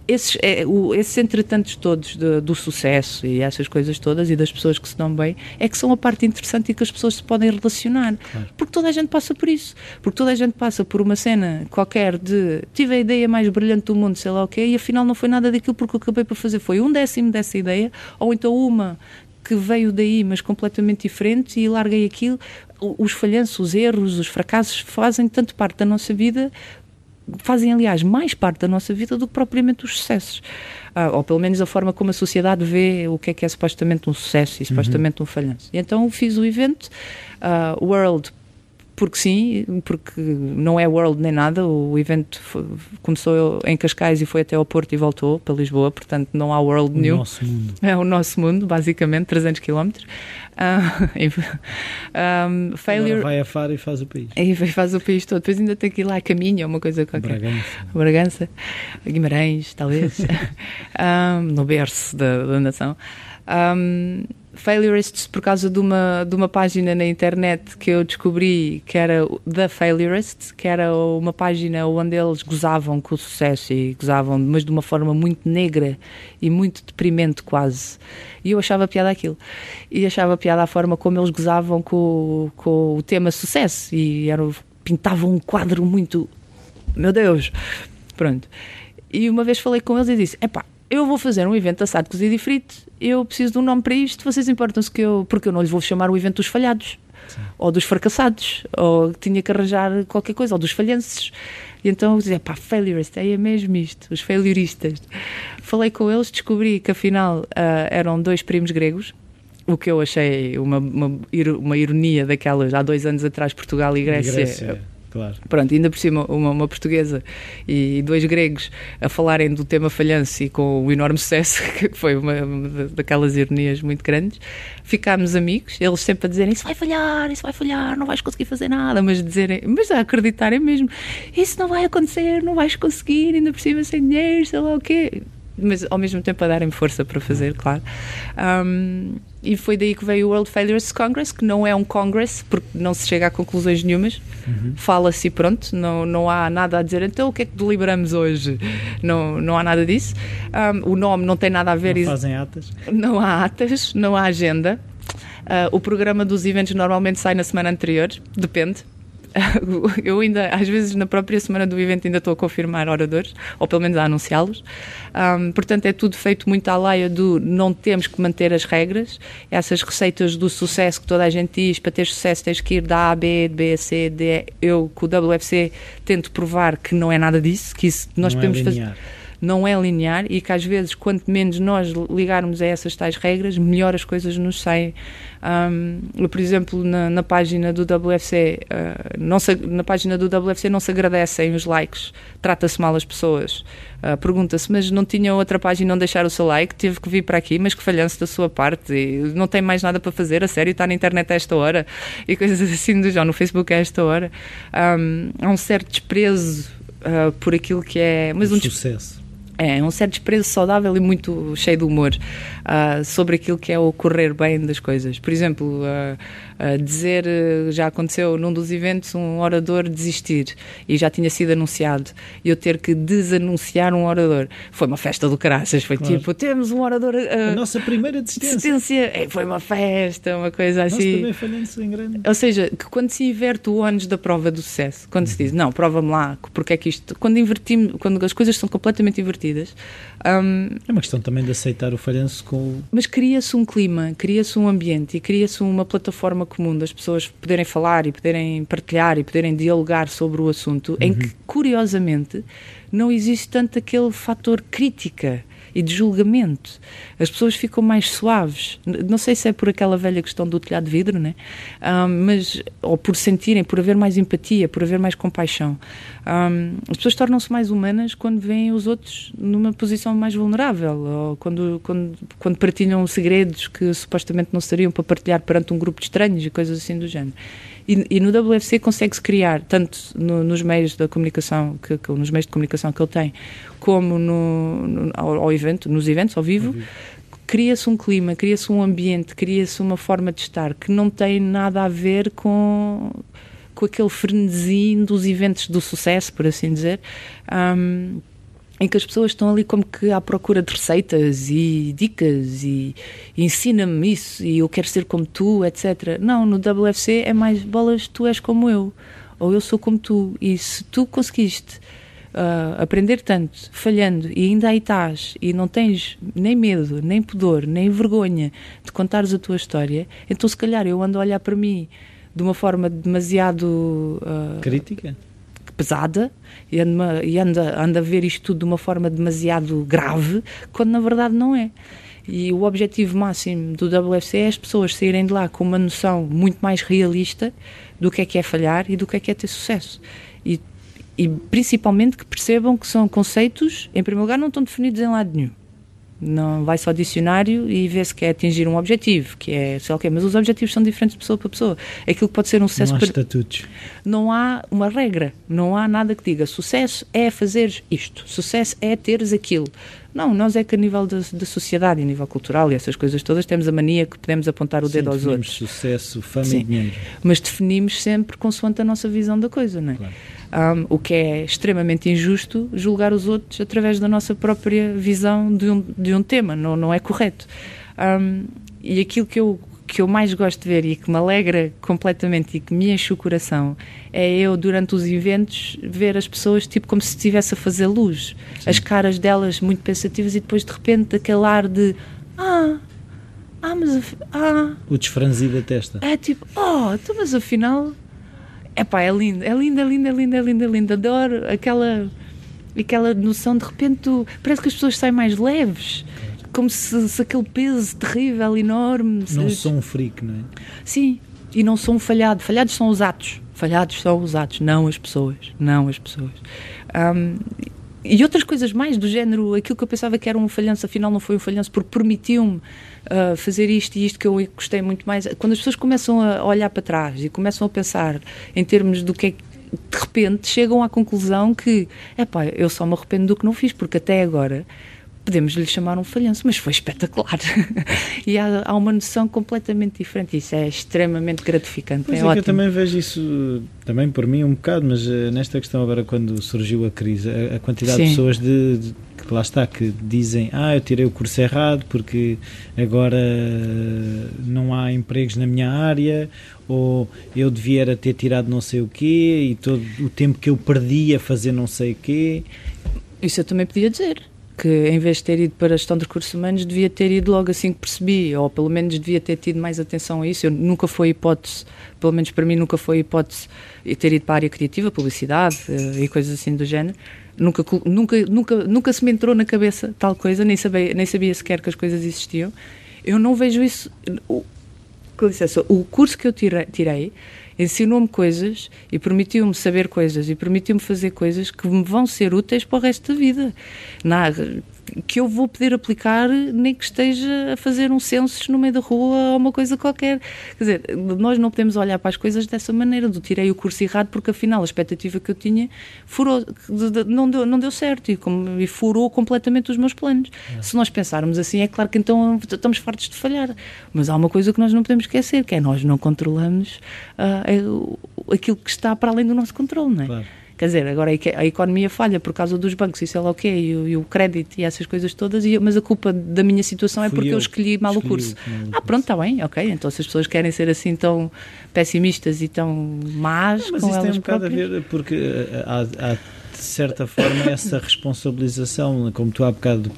esses, é, o, esses entretantos todos de, do sucesso e essas coisas todas e das pessoas que se dão bem é que são a parte interessante e que as pessoas se podem relacionar. Claro. Porque toda a gente passa por isso. Porque toda a gente passa por uma cena qualquer de tive a ideia mais brilhante do mundo, sei lá o quê, e afinal não foi nada daquilo porque eu acabei por fazer foi um décimo dessa ideia, ou então uma que veio daí, mas completamente diferente, e larguei aquilo. Os falhanços, os erros, os fracassos fazem tanto parte da nossa vida fazem, aliás, mais parte da nossa vida do que propriamente os sucessos. Uh, ou pelo menos a forma como a sociedade vê o que é que é supostamente um sucesso e supostamente uhum. um falhanço. E então fiz o evento uh, World porque sim, porque não é World nem nada. O evento foi, começou em Cascais e foi até ao Porto e voltou para Lisboa, portanto não há World o nenhum. Nosso mundo. É o nosso mundo, basicamente, 300 km. Um, failure. Agora vai a Faro e faz o país. E faz o país todo. Depois ainda tem que ir lá a caminho, uma coisa qualquer. Bragança. Bragança, Guimarães, talvez. um, (laughs) no berço da, da nação. Um, Failurists por causa de uma, de uma página na internet que eu descobri que era The Failurist, que era uma página onde eles gozavam com o sucesso e gozavam, mas de uma forma muito negra e muito deprimente quase. E eu achava piada aquilo. E achava piada a forma como eles gozavam com, com o tema sucesso e era, pintavam um quadro muito. Meu Deus! Pronto. E uma vez falei com eles e disse: epá, eu vou fazer um evento assado, cozido e frito, eu preciso de um nome para isto, vocês importam-se que eu. Porque eu não lhes vou chamar o evento dos falhados, Sim. ou dos fracassados, ou tinha que arranjar qualquer coisa, ou dos falhanços. E então eu dizia, pá, failurist, é mesmo isto, os failuristas. Falei com eles, descobri que afinal uh, eram dois primos gregos, o que eu achei uma, uma, uma ironia daquelas há dois anos atrás, Portugal e Grécia. E Grécia Claro. Pronto, ainda por cima uma, uma, portuguesa e dois gregos a falarem do tema falhanço e com o enorme sucesso, (laughs) que foi uma, daquelas ironias muito grandes. Ficámos amigos, eles sempre a dizerem isso vai falhar, isso vai falhar, não vais conseguir fazer nada, mas dizerem, mas a acreditarem mesmo, isso não vai acontecer, não vais conseguir, ainda por cima sem dinheiro, sei lá o quê mas ao mesmo tempo a darem força para fazer, claro. Um, e foi daí que veio o World Failures Congress, que não é um congress, porque não se chega a conclusões nenhumas. Uhum. Fala-se e pronto, não, não há nada a dizer. Então, o que é que deliberamos hoje? Não, não há nada disso. Um, o nome não tem nada a ver. Não fazem atas? Não há atas, não há agenda. Uh, o programa dos eventos normalmente sai na semana anterior, depende. (laughs) eu ainda, às vezes, na própria semana do evento, ainda estou a confirmar oradores, ou pelo menos a anunciá-los. Um, portanto, é tudo feito muito à laia do não temos que manter as regras, essas receitas do sucesso que toda a gente diz, para ter sucesso tens que ir da A, B, B, C, D. Eu, com o WFC, tento provar que não é nada disso, que isso nós não é podemos é fazer não é linear e que às vezes, quanto menos nós ligarmos a essas tais regras, melhor as coisas nos saem. Um, por exemplo, na, na página do WFC, uh, ah, não se, na página do WFC não se agradecem os likes, trata-se mal as pessoas. Uh, Pergunta-se, mas não tinha outra página não deixar o seu like, teve que vir para aqui, mas que falhanço da sua parte, e não tem mais nada para fazer, a sério, está na internet a esta hora, e coisas assim do no Facebook a esta hora. Um, há um certo desprezo uh, por aquilo que é. Mas um sucesso. É, um certo desprezo saudável e muito cheio de humor uh, sobre aquilo que é o correr bem das coisas. Por exemplo, uh, dizer, já aconteceu num dos eventos, um orador desistir e já tinha sido anunciado e eu ter que desanunciar um orador. Foi uma festa do caraças, foi claro. tipo, temos um orador. a nossa primeira desistência. desistência. É, foi uma festa, uma coisa assim. Nós também em grande. Ou seja, que quando se inverte o ônus da prova do sucesso, quando se diz, não, prova-me lá, porque é que isto. Quando invertimos, quando as coisas são completamente invertidas. Um, é uma questão também de aceitar o falhanço com. Mas cria-se um clima, cria-se um ambiente e cria-se uma plataforma comum das pessoas poderem falar e poderem partilhar e poderem dialogar sobre o assunto, uhum. em que, curiosamente, não existe tanto aquele fator crítica e de julgamento. As pessoas ficam mais suaves. Não sei se é por aquela velha questão do telhado de vidro, né? Um, mas ou por sentirem, por haver mais empatia, por haver mais compaixão. Um, as pessoas tornam-se mais humanas quando veem os outros numa posição mais vulnerável ou quando, quando, quando partilham segredos que supostamente não seriam para partilhar perante um grupo de estranhos e coisas assim do género. E, e no WFC consegue-se criar, tanto no, nos meios da comunicação, que, que, nos meios de comunicação que ele tem, como no, no ao, ao, evento, nos eventos ao vivo, uhum. cria-se um clima, cria-se um ambiente, cria-se uma forma de estar que não tem nada a ver com com aquele frenesim dos eventos do sucesso, por assim dizer. Um, em que as pessoas estão ali como que à procura de receitas e dicas e, e ensina-me isso e eu quero ser como tu, etc. Não, no WFC é mais bolas, tu és como eu, ou eu sou como tu. E se tu conseguiste uh, aprender tanto, falhando, e ainda aí estás, e não tens nem medo, nem pudor, nem vergonha de contares a tua história, então se calhar eu ando a olhar para mim de uma forma demasiado. Uh, Crítica? Pesada e anda, e anda, anda a ver isto tudo de uma forma demasiado grave, quando na verdade não é. E o objetivo máximo do WFC é as pessoas saírem de lá com uma noção muito mais realista do que é que é falhar e do que é que é ter sucesso. E, e principalmente que percebam que são conceitos, em primeiro lugar, não estão definidos em lado nenhum. Não vai só ao dicionário e vê se quer atingir um objetivo, que é sei lá o quê, mas os objetivos são diferentes de pessoa para pessoa. Aquilo que pode ser um sucesso. Não há estatutos. Não há uma regra, não há nada que diga sucesso é fazer isto, sucesso é teres aquilo. Não, nós é que a nível da, da sociedade, a nível cultural e essas coisas todas, temos a mania que podemos apontar o Sim, dedo aos outros. sucesso, fama Sim. e dinheiro. Mas definimos sempre consoante a nossa visão da coisa, não é? Claro. Um, o que é extremamente injusto julgar os outros através da nossa própria visão de um, de um tema, não, não é correto. Um, e aquilo que eu, que eu mais gosto de ver e que me alegra completamente e que me enche o coração é eu, durante os eventos, ver as pessoas tipo como se estivesse a fazer luz. As caras delas muito pensativas e depois de repente aquele ar de ah, ah, mas ah, O desfranzido da testa. é tipo, oh, então, mas afinal. Epá, é lindo, é lindo, é lindo, é lindo, é lindo, é lindo. Adoro aquela, aquela noção de repente. tu- parece que as pessoas saem mais leves. Como se, se aquele peso terrível, enorme. Não se- sou um freak, não é? Sim, e não sou um falhado. Falhados são os atos. Falhados são os atos, não as pessoas. Não as pessoas. Ahm, e outras coisas mais do género, aquilo que eu pensava que era um falhanço, afinal não foi um falhanço, porque permitiu-me ah, fazer isto e isto que eu gostei muito mais. Quando as pessoas começam a olhar para trás e começam a pensar em termos do que é que de repente chegam à conclusão que, epá, eu só me arrependo do que não fiz, porque até agora podemos lhe chamar um falhanço, mas foi espetacular. (laughs) e há, há uma noção completamente diferente. Isso é extremamente gratificante. Pois é, é, ótimo. eu também vejo isso, também por mim um bocado, mas eh, nesta questão agora quando surgiu a crise, a, a quantidade de Sim. pessoas de, de- que lá está, que dizem, ah, eu tirei o curso errado porque agora eh, não há empregos na minha área, ou eu devia era ter tirado não sei o quê, e todo o tempo que eu perdi a fazer não sei o quê. Isso eu também podia dizer. Que em vez de ter ido para a gestão de recursos humanos, devia ter ido logo assim que percebi, ou pelo menos devia ter tido mais atenção a isso. Eu nunca foi hipótese, pelo menos para mim, nunca foi hipótese ter ido para a área criativa, publicidade eh, e coisas assim do género. Nunca, nunca, nunca, nunca se me entrou na cabeça tal coisa, nem sabia, nem sabia sequer que as coisas existiam. Eu não vejo isso. o- Com licença, o curso que eu tirei, tirei ensinou-me coisas e permitiu-me saber coisas e permitiu-me fazer coisas que me vão ser úteis para o resto da vida. Na, que eu vou poder aplicar nem que esteja a fazer um census no meio da rua ou uma coisa qualquer. Quer dizer, nós não podemos olhar para as coisas dessa maneira, do tirei o curso errado porque afinal a expectativa que eu tinha furou, não deu, não deu certo e, como- e furou completamente os meus planos. Se nós pensarmos assim, é claro que então estamos fartos de falhar. Mas há uma coisa que nós não podemos esquecer, que é nós não controlamos é o- aquilo que está para além do nosso controle, não é? Claro. Quer dizer, agora a eco- a economia falha por causa dos bancos e sei lá o quê, e, o- e o crédito e essas coisas todas, e, mas a culpa da minha situação é Fui porque eu, eu escolhi mal escolhi o curso. Ah, pronto, está bem, ok. Então se as pessoas querem ser assim tão pessimistas e tão más Mas com isso tem elas um bocado próprias... a ver, porque eh, há, há, de certa forma essa responsabilização, como tu há bocado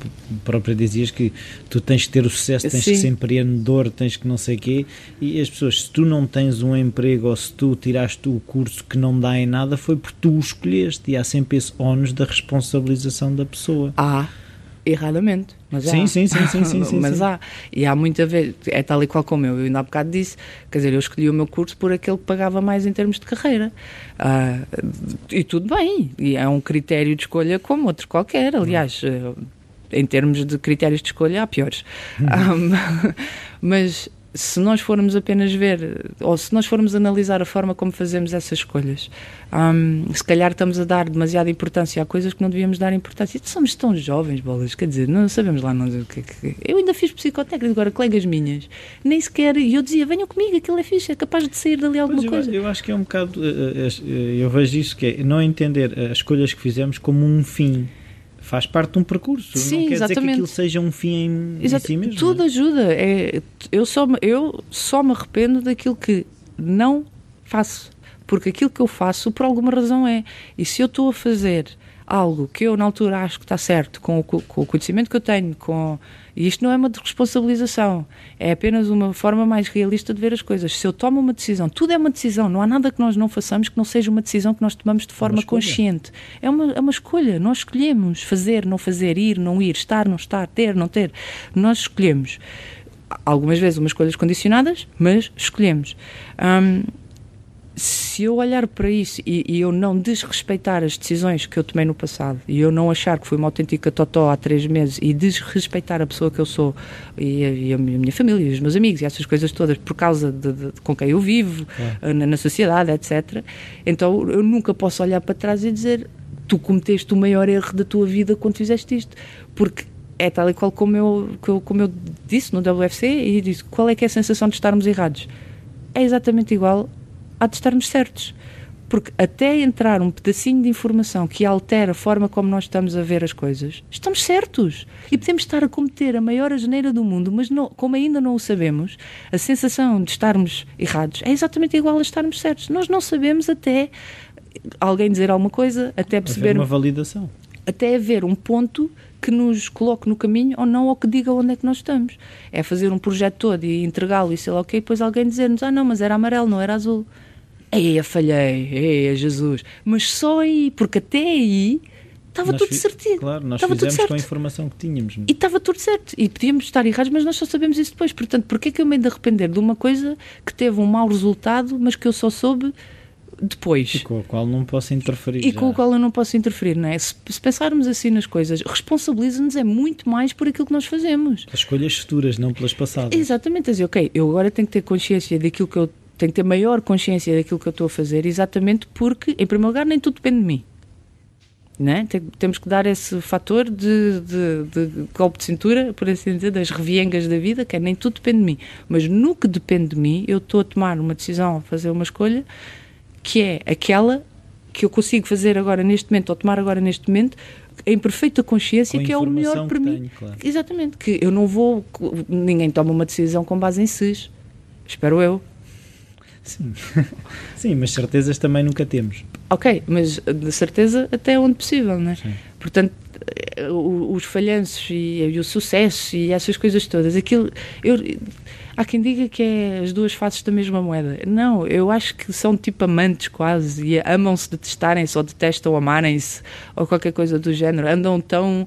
próprio dizias que tu tens que ter o sucesso, tens que Sim. ser empreendedor, tens que não sei o quê, e as pessoas, se tu não tens um emprego ou se tu tiraste o curso que não dá em nada, foi porque tu o escolheste, e há sempre esse ónus da responsabilização da pessoa. Há, erradamente. Mas Sim, há. sim, sim, sim, sim, sim, (laughs) mas sim. há. E há muita vez, é tal e qual como eu, eu ainda há bocado disse, quer dizer, eu escolhi o meu curso por aquele que pagava mais em termos de carreira. Ah, e tudo bem, e é um critério de escolha como outro qualquer, aliás. eh, Em termos de critérios de escolha, há piores. Ah, (laughs) mas se nós formos apenas ver, ou se nós formos analisar a forma como fazemos essas escolhas, hum, se calhar estamos a dar demasiada importância a coisas que não devíamos dar importância. Somos tão jovens, bolas, quer dizer, não sabemos lá nós o que é que. Eu ainda fiz psicotécnico, agora colegas minhas, nem sequer. E eu dizia, venham comigo, aquilo é fixe, é capaz de sair dali alguma eu, coisa. eu acho que é um bocado, eh, eh, eh, eu vejo isso que é não entender as escolhas que fizemos como um fim. Faz parte de um percurso. Sim, não quer dizer que exatamente. aquilo seja um fim em, em Exato, si mesmo. tudo não é? ajuda. É, eu, só, eu só me arrependo daquilo que não faço. Porque aquilo que eu faço, por alguma razão, é. E se eu estou a fazer algo que eu na altura acho que está certo, com o, com o conhecimento que eu tenho, com e isto não é uma responsabilização, é apenas uma forma mais realista de ver as coisas. Se eu tomo uma decisão, tudo é uma decisão, não há nada que nós não façamos que não seja uma decisão que nós tomamos de forma é consciente. É uma, é uma escolha, nós escolhemos fazer, não fazer, ir, não ir, estar, não estar, ter, não ter. Nós escolhemos. Algumas vezes umas escolhas condicionadas, mas escolhemos. Hum, se eu olhar para isso e, e, eu não desrespeitar as decisões que eu tomei no passado e eu não achar que fui uma autêntica totó há três meses e desrespeitar a pessoa que eu sou e a, e a minha família e os meus amigos e essas coisas todas por causa de, de, de com quem eu vivo é. na, na, sociedade, etc. Então eu nunca posso olhar para trás e dizer tu cometeste o maior erro da tua vida quando fizeste isto, porque é tal e qual como eu, como eu disse no WFC e disse qual é que é a sensação de estarmos errados. É exatamente igual há de estarmos certos. Porque até entrar um pedacinho de informação que altera a forma como nós estamos a ver as coisas, estamos certos. E podemos estar a cometer a maior asneira do mundo, mas não, como ainda não o sabemos, a sensação de estarmos errados é exatamente igual a estarmos certos. Nós não sabemos até alguém dizer alguma coisa, até perceber. uma validação. Até haver um ponto que nos coloque no caminho ou não, ou que diga onde é que nós estamos. É fazer um projeto todo e entregá-lo e sei lá o quê, e depois alguém dizer-nos: ah, não, mas era amarelo, não era azul. Eia, falhei, eia, Jesus. Mas só aí, porque até aí estava tudo certinho. Claro, nós estava fizemos com a informação que tínhamos. E estava tudo certo. E podíamos estar errados, mas nós só sabemos isso depois. Portanto, porquê é que eu me de arrepender de uma coisa que teve um mau resultado, mas que eu só soube depois. E com a qual não posso interferir. E já. com a qual eu não posso interferir, não é? Se, se pensarmos assim nas coisas, responsabiliza-nos é muito mais por aquilo que nós fazemos. As escolhas futuras, não pelas passadas. Exatamente. Dizer, ok, eu agora tenho que ter consciência daquilo que eu tenho que ter maior consciência daquilo que eu estou a fazer, exatamente porque, em primeiro lugar, nem tudo depende de mim. Né? Temos que dar esse fator de, de, de, golpe de cintura, por assim dizer, das reviengas da vida, que é nem tudo depende de mim. Mas no que depende de mim, eu estou a tomar uma decisão, a fazer uma escolha, que é aquela que eu consigo fazer agora neste momento, ou tomar agora neste momento, em perfeita consciência que é o melhor para mim. Tenho, claro. Exatamente, que eu não vou. Ninguém toma uma decisão com base em SIS. Espero eu. Sim. (laughs) Sim, mas certezas também nunca temos. Ok, mas de certeza até onde possível, não é? Sim. Portanto, eh, os falhanços e, e, o sucesso e essas coisas todas, aquilo. Eu, há quem diga que é as duas faces da mesma moeda. Não, eu acho que são tipo amantes quase e amam-se detestarem-se ou detestam amarem-se ou qualquer coisa do género. Andam tão,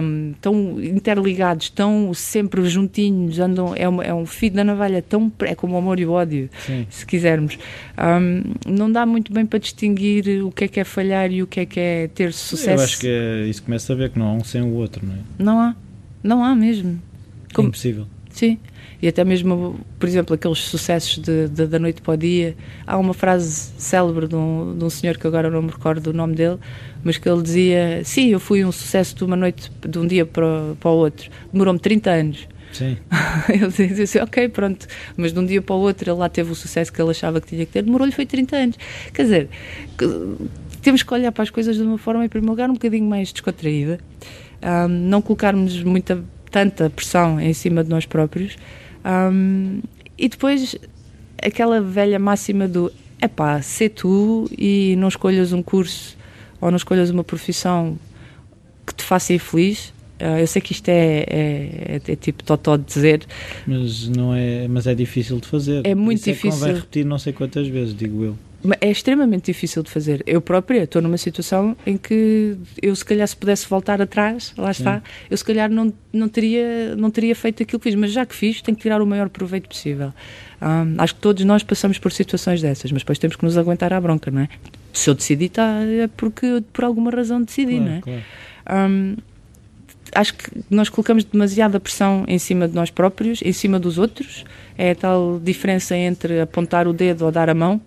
um, tão interligados, tão sempre juntinhos, andam, é, uma, é um fio da navalha tão. é como o amor e o ódio, Sim. se quisermos. Um, não dá muito bem para distinguir o que é que é falhar e o que é que é ter sucesso. Eu acho que é, isso começa a ver que não há um sem o outro, não é? Não há, não há mesmo. É como... impossível. Sim e até mesmo, por exemplo, aqueles sucessos de, de, da noite para o dia. Há uma frase célebre de um, de um senhor que agora não me recordo o nome dele, mas que ele dizia: Sim, eu fui um sucesso de uma noite, de um dia para, para o outro. Demorou-me 30 anos. Sim. (laughs) ele dizia assim: Ok, pronto, mas de um dia para o outro ele lá teve o sucesso que ele achava que tinha que ter, demorou-lhe foi 30 anos. Quer dizer, temos que olhar para as coisas de uma forma, em primeiro lugar, um bocadinho mais descontraída, um, não colocarmos muita tanta pressão em cima de nós próprios um, e depois aquela velha máxima do é pá, sê tu e não escolhas um curso ou não escolhas uma profissão que te faça ir feliz. Uh, eu sei que isto é, é, é, é tipo totó de dizer. Mas, não é, mas é difícil de fazer. É muito Isso difícil. É vai repetir não sei quantas vezes, digo eu. É extremamente difícil de fazer. Eu própria estou numa situação em que eu, se calhar, se pudesse voltar atrás, lá está, Sim. eu se calhar não, não, teria, não teria feito aquilo que fiz, mas já que fiz, tenho que tirar o maior proveito possível. Acho que todos nós passamos por situações dessas, mas depois temos que nos aguentar à bronca, não é? Se eu decidi, tá, é porque por alguma razão decidi, claro, não é? Claro. Acho que nós colocamos demasiada pressão em cima de nós próprios, em cima dos outros. É a tal diferença entre apontar o dedo ou dar a mão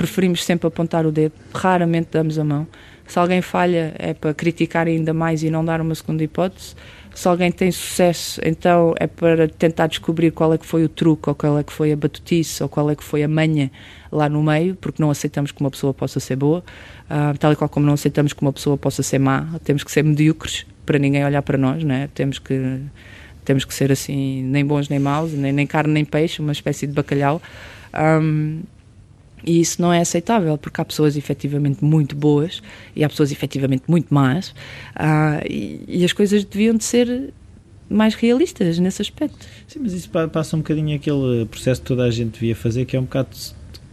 preferimos sempre apontar o dedo, raramente damos a mão. Se alguém falha, é para criticar ainda mais e não dar uma segunda hipótese. Se alguém tem sucesso, então é para tentar descobrir qual é que foi o truque, ou qual é que foi a batutice, ou qual é que foi a manha lá no meio, porque não aceitamos que uma pessoa possa ser boa, uh, tal e qual como não aceitamos que uma pessoa possa ser má. Temos que ser medíocres para ninguém olhar para nós, né? Temos que temos que ser assim, nem bons nem maus, nem, nem carne nem peixe, uma espécie de bacalhau. Um, E isso não é aceitável, porque há pessoas efetivamente muito boas e há pessoas efetivamente muito más, uh, e, e, as coisas deviam de ser mais realistas nesse aspecto. Sim, mas isso passa um bocadinho aquele processo que toda a gente devia fazer, que é um bocado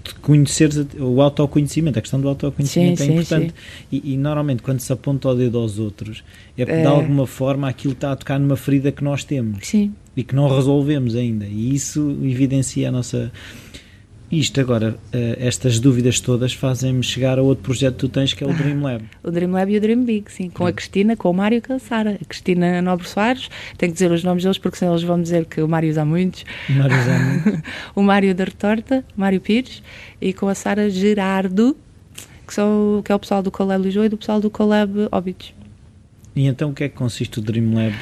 de conhecer o autoconhecimento, a questão do autoconhecimento sim, é importante. Sim. E, e, normalmente quando se aponta o dedo aos outros, é porque é... de alguma forma aquilo está a tocar numa ferida que nós temos sim. e que não resolvemos ainda. E isso evidencia a nossa isto agora, eh, estas dúvidas todas fazem-me chegar a outro projeto que tu tens que é o Dream Lab. o Dream Lab e o Dream Big, sim, com a Cristina, com o Mário e com a Sara. A Cristina Nobre Soares, tenho que dizer os nomes deles porque senão eles vão dizer que o Mário usa muitos. O Mário usa muitos. (laughs) o Mário da Retorta, Mário Pires, e com a Sara Gerardo, que, são, que é o pessoal do Colab Lisboa e do pessoal do Colab Óbitos. E então o que é que consiste o Dream Lab?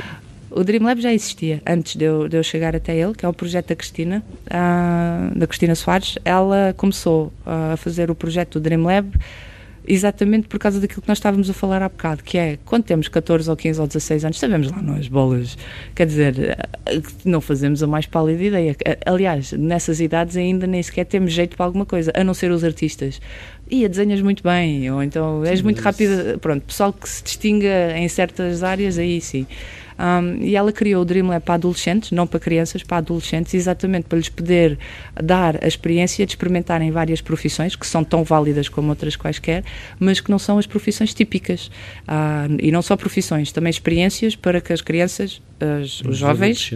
O Dream Lab já existia antes de eu, de eu chegar até ele, que é o projeto da Cristina, uh, da Cristina Soares. Ela começou uh, a fazer o projeto do Dream Lab exatamente por causa daquilo que nós estávamos a falar há bocado, que é quando temos 14 ou 15 ou 16 anos, sabemos lá nós, bolas, quer dizer, não fazemos a mais pálida ideia. Aliás, nessas idades ainda nem sequer temos jeito para alguma coisa, a não ser os artistas. E desenhas muito bem, ou então és muito rápida. Pronto, pessoal que se distinga em certas áreas, aí sim. Um, e ela criou o Dream Lab para adolescentes, não para crianças, para adolescentes, exatamente para lhes poder dar a experiência de experimentarem várias profissões que são tão válidas como outras quaisquer, mas que não são as profissões típicas. Uh, e não só profissões, também experiências para que as crianças, as, os, os jovens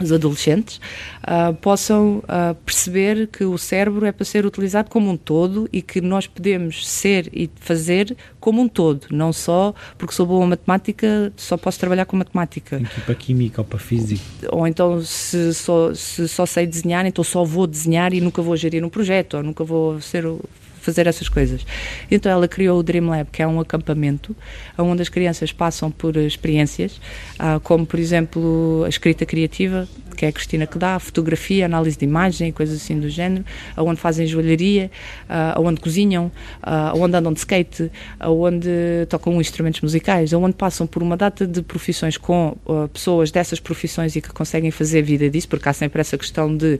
os adolescentes uh, possam uh, perceber que o cérebro é para ser utilizado como um todo e que nós podemos ser e fazer como um todo, não só porque sou boa em matemática, só posso trabalhar com matemática. Ir para química ou para física. Ou então, se só, se só sei desenhar, então só vou desenhar e nunca vou gerir um projeto, ou nunca vou ser fazer essas coisas. Então ela criou o Dream Lab, que é um acampamento onde as crianças passam por experiências, ah, como por exemplo a escrita criativa, que é a Cristina que dá, fotografia, análise de imagem, coisas assim do género, onde fazem joalharia, ah, onde cozinham, ah, onde andam de skate, onde tocam instrumentos musicais, onde passam por uma data de profissões com pessoas dessas profissões e que conseguem fazer vida disso, porque há sempre essa questão de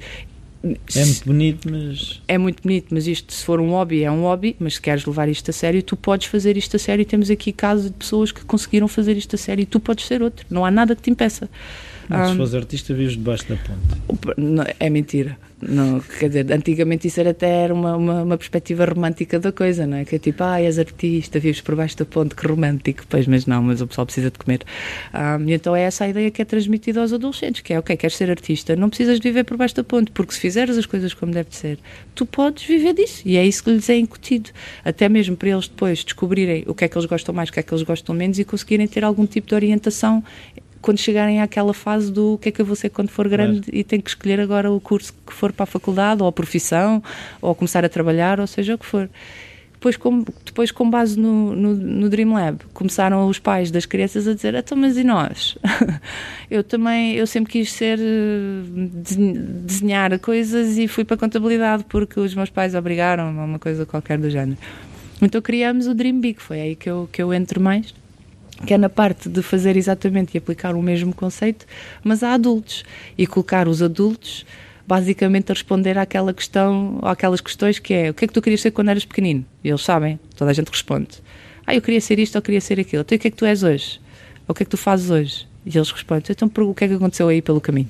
é muito bonito, mas. É muito bonito, mas isto, se for um hobby, é um hobby, mas se queres levar isto a sério, tu podes fazer isto a sério. Temos aqui casos de pessoas que conseguiram fazer isto a sério e tu podes ser outro. Não há nada que te impeça. Mas um, se fores artista, vives debaixo da ponte. É mentira. Não, quer dizer, antigamente isso era até uma, uma, uma, perspectiva romântica da coisa, não é? Que é tipo, ah, és artista, vives por baixo da ponte, que romântico. Pois, mas não, mas o pessoal precisa de comer. E então é essa a ideia que é transmitida aos adolescentes, que é, ok, queres ser artista, não precisas de viver por baixo da ponte, porque se fizeres as coisas como deve ser, tu podes viver disso. E é isso que lhes é incutido. Até mesmo para eles depois descobrirem o que é que eles gostam mais, o que é que eles gostam menos e conseguirem ter algum tipo de orientação quando chegarem àquela fase do que é que eu vou ser quando for grande claro. e tenho que escolher agora o curso que for para a faculdade ou a profissão ou começar a trabalhar ou seja o que for. Depois, com, depois, com base no, no, no Dream Lab, começaram os pais das crianças a dizer: então, mas e nós? (laughs) eu também, eu sempre quis ser, desenhar coisas e fui para a contabilidade porque os meus pais obrigaram a uma coisa qualquer do género. Então criamos o Dream Big, foi aí que eu, que eu entro mais que é na parte de fazer exatamente e aplicar o mesmo conceito, mas a adultos e colocar os adultos basicamente a responder àquela questão, àquelas questões que é o que é que tu querias ser quando eras pequenino? E eles sabem, toda a gente responde. Ah, eu queria ser isto ou queria ser aquilo. Então o que é que tu és hoje? Ou o que é que tu fazes hoje? E eles respondem, então o que é que aconteceu aí pelo caminho?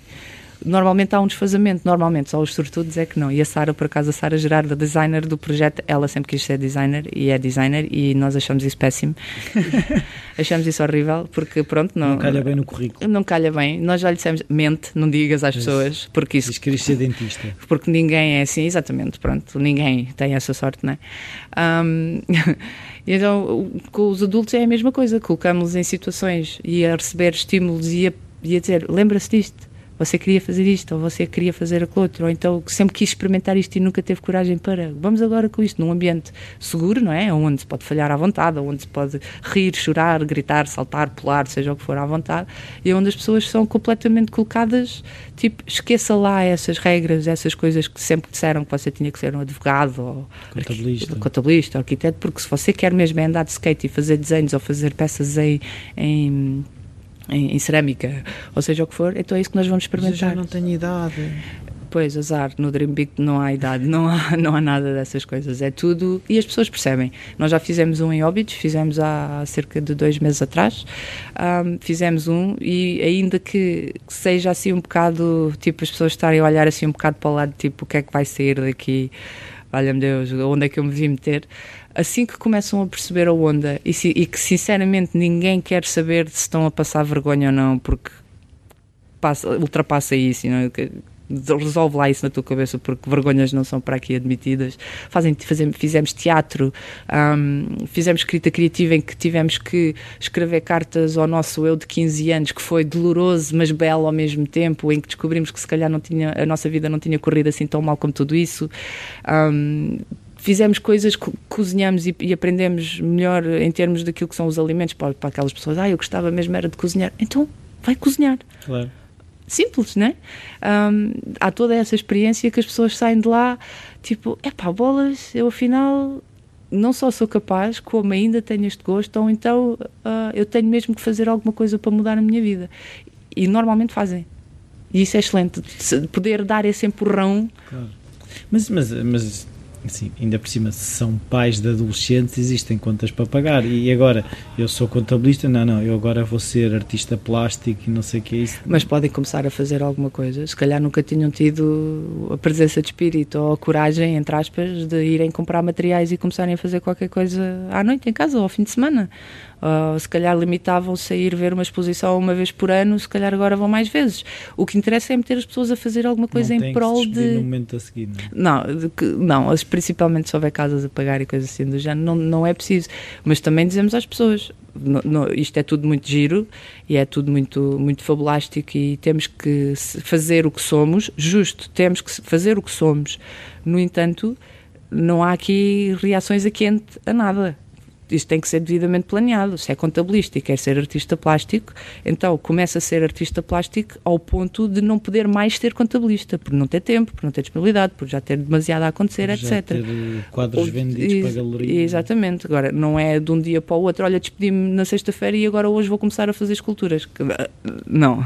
Normalmente há um desfazamento, normalmente, só os sortudos é que não. E a Sara, por acaso, a Sara Gerardo, designer do projeto, ela sempre quis ser designer e é designer e nós achamos isso péssimo. (laughs) achamos isso horrível porque, pronto, não. Não calha bem no currículo. Não calha bem. Nós já lhe dissemos, mente, não digas às pessoas, porque isso. Diz que ser dentista. Porque ninguém é assim, exatamente, pronto, ninguém tem essa sorte, não é? Um, (laughs) então, com os adultos é a mesma coisa, colocamos-los em situações e a receber estímulos e a, e a dizer, lembra-se disto você queria fazer isto, ou você queria fazer aquilo outro, ou então sempre quis experimentar isto e nunca teve coragem para. Vamos agora com isto, num ambiente seguro, não é? Onde se pode falhar à vontade, onde se pode rir, chorar, gritar, saltar, pular, seja o que for à vontade, e onde as pessoas são completamente colocadas, tipo, esqueça lá essas regras, essas coisas que sempre disseram que você tinha que ser um advogado, ou contabilista, contabilista arquiteto, porque se você quer mesmo é andar de skate e fazer desenhos ou fazer peças em, em em, em, cerâmica, ou seja o que for, então é isso que nós vamos experimentar. Mas eu já não tenho idade. Pois, azar, no Dream Big não há idade, não há, (laughs) não há nada dessas coisas, é tudo. E as pessoas percebem. Nós já fizemos um em Óbidos, fizemos há cerca de dois meses atrás, um, fizemos um e ainda que seja assim um bocado, tipo, as pessoas estarem a olhar assim um bocado para o lado, tipo, o que é que vai sair daqui, valha-me Deus, onde é que eu me vim meter assim que começam a perceber a onda e, e, que sinceramente ninguém quer saber se estão a passar vergonha ou não, porque passa, ultrapassa isso, não é? resolve lá isso na tua cabeça porque vergonhas não são para aqui admitidas Fazem, fazemos, fizemos teatro um, fizemos escrita criativa em que tivemos que escrever cartas ao nosso eu de 15 anos que foi doloroso mas belo ao mesmo tempo em que descobrimos que se calhar não tinha, a nossa vida não tinha corrido assim tão mal como tudo isso um, fizemos coisas, cozinhamos e, e, aprendemos melhor em termos daquilo que são os alimentos para, para aquelas pessoas. Ah, eu gostava mesmo era de cozinhar. Então, vai cozinhar. Claro. Simples, né? Um, há toda essa experiência que as pessoas saem de lá, tipo, é pá, bolas, eu afinal não só sou capaz, como ainda tenho este gosto, ou então uh, eu tenho mesmo que fazer alguma coisa para mudar a minha vida. E normalmente fazem. E isso é excelente. Poder dar esse empurrão. Claro. Mas, mas, mas Assim, ainda por cima, são pais de adolescentes, existem contas para pagar. E agora, eu sou contabilista, não, não, eu agora vou ser artista plástico e não sei o que é isso. Mas podem começar a fazer alguma coisa. Se calhar nunca tinham tido a presença de espírito ou a coragem, entre aspas, de irem comprar materiais e começarem a fazer qualquer coisa à noite em casa ou ao fim de semana. Uh, se calhar limitavam-se a ir ver uma exposição uma vez por ano, se calhar agora vão mais vezes. O que interessa é meter as pessoas a fazer alguma coisa não em prol de. No momento a seguir, não, é? não, que, não, principalmente se houver casas a pagar e coisas assim do género, não, não é preciso. Mas também dizemos às pessoas: isto é tudo muito giro e é tudo muito, muito fabulástico e temos que fazer o que somos, justo, temos que fazer o que somos. No entanto, não há aqui reações a quente a nada isto tem que ser devidamente planeado. Se é contabilista e quer ser artista plástico, então começa a ser artista plástico ao ponto de não poder mais ser contabilista, por não ter tempo, por não ter disponibilidade, por já ter demasiado a acontecer, por etc. Ter quadros vendidos para a galeria. Exatamente. Agora, não é de um dia para o outro, olha, despedi-me na sexta-feira e agora hoje vou começar a fazer esculturas. Não.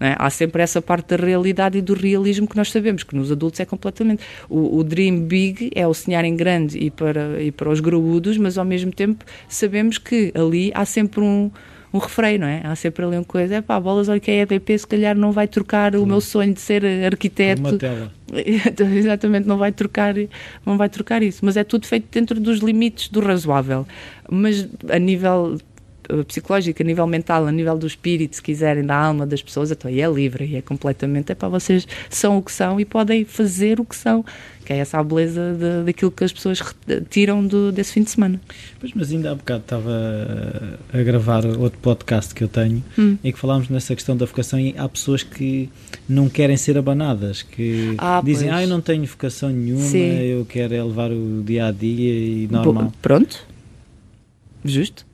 não é? Há sempre essa parte da realidade e do realismo que nós sabemos, que nos adultos é completamente. O, o dream big é o sonhar em grande e para, e para os graúdos, mas ao mesmo tempo sabemos que ali há sempre um, um refreio, não é? Há sempre ali uma coisa, é pá, bolas, olha que a EDP se calhar não vai trocar o meu sonho de ser arquiteto. Uma tela. (laughs) Exatamente, não vai trocar, não vai trocar isso, mas é tudo feito dentro dos limites do razoável. Mas a nível eh, psicológico, a nível mental, a nível do espírito, se quiserem, da alma das pessoas, então é livre e é completamente, é para vocês são o que são e podem fazer o que são, que é essa a beleza de, daquilo que as pessoas tiram do, desse fim de semana. Pois, mas ainda há bocado estava a gravar outro podcast que eu tenho hum. em que falámos nessa questão da vocação e há pessoas que não querem ser abanadas, que ah, dizem, pois. ah, eu não tenho vocação nenhuma, Sim. eu quero é levar o dia a dia e normal. Bo pronto, justo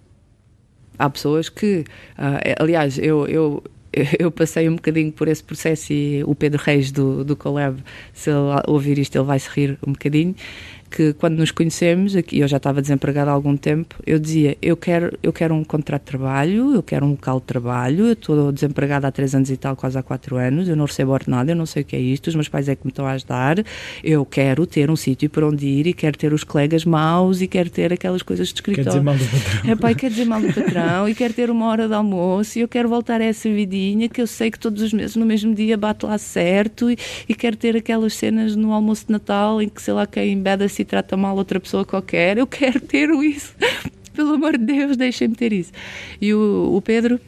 há pessoas que, uh, aliás, eu, eu, (laughs) eu passei um bocadinho por esse processo e o Pedro Reis do, do Colab, se ele ouvir isto, ele vai se rir um bocadinho que quando nos conhecemos, aqui eu já estava desempregada há algum tempo, eu dizia, eu quero, eu quero um contrato de trabalho, eu quero um local de trabalho, eu estou desempregada há três anos e tal, quase há quatro anos, eu não recebo ordenado, eu não sei o que é isto, os meus pais é que me estão a ajudar, eu quero ter um sítio para onde ir e quero ter os colegas maus e quero ter aquelas coisas de escritório. Quer dizer mal do patrão. É pai, quer dizer mal do patrão e quero ter uma hora de almoço e eu quero voltar a essa vidinha que eu sei que todos os meses no mesmo dia bate lá certo e, e quero ter aquelas cenas no almoço de Natal em que sei lá quem embeda-se e trata mal outra pessoa qualquer, eu quero ter isso. (laughs) Pelo amor de Deus, deixem-me ter isso. E o, o Pedro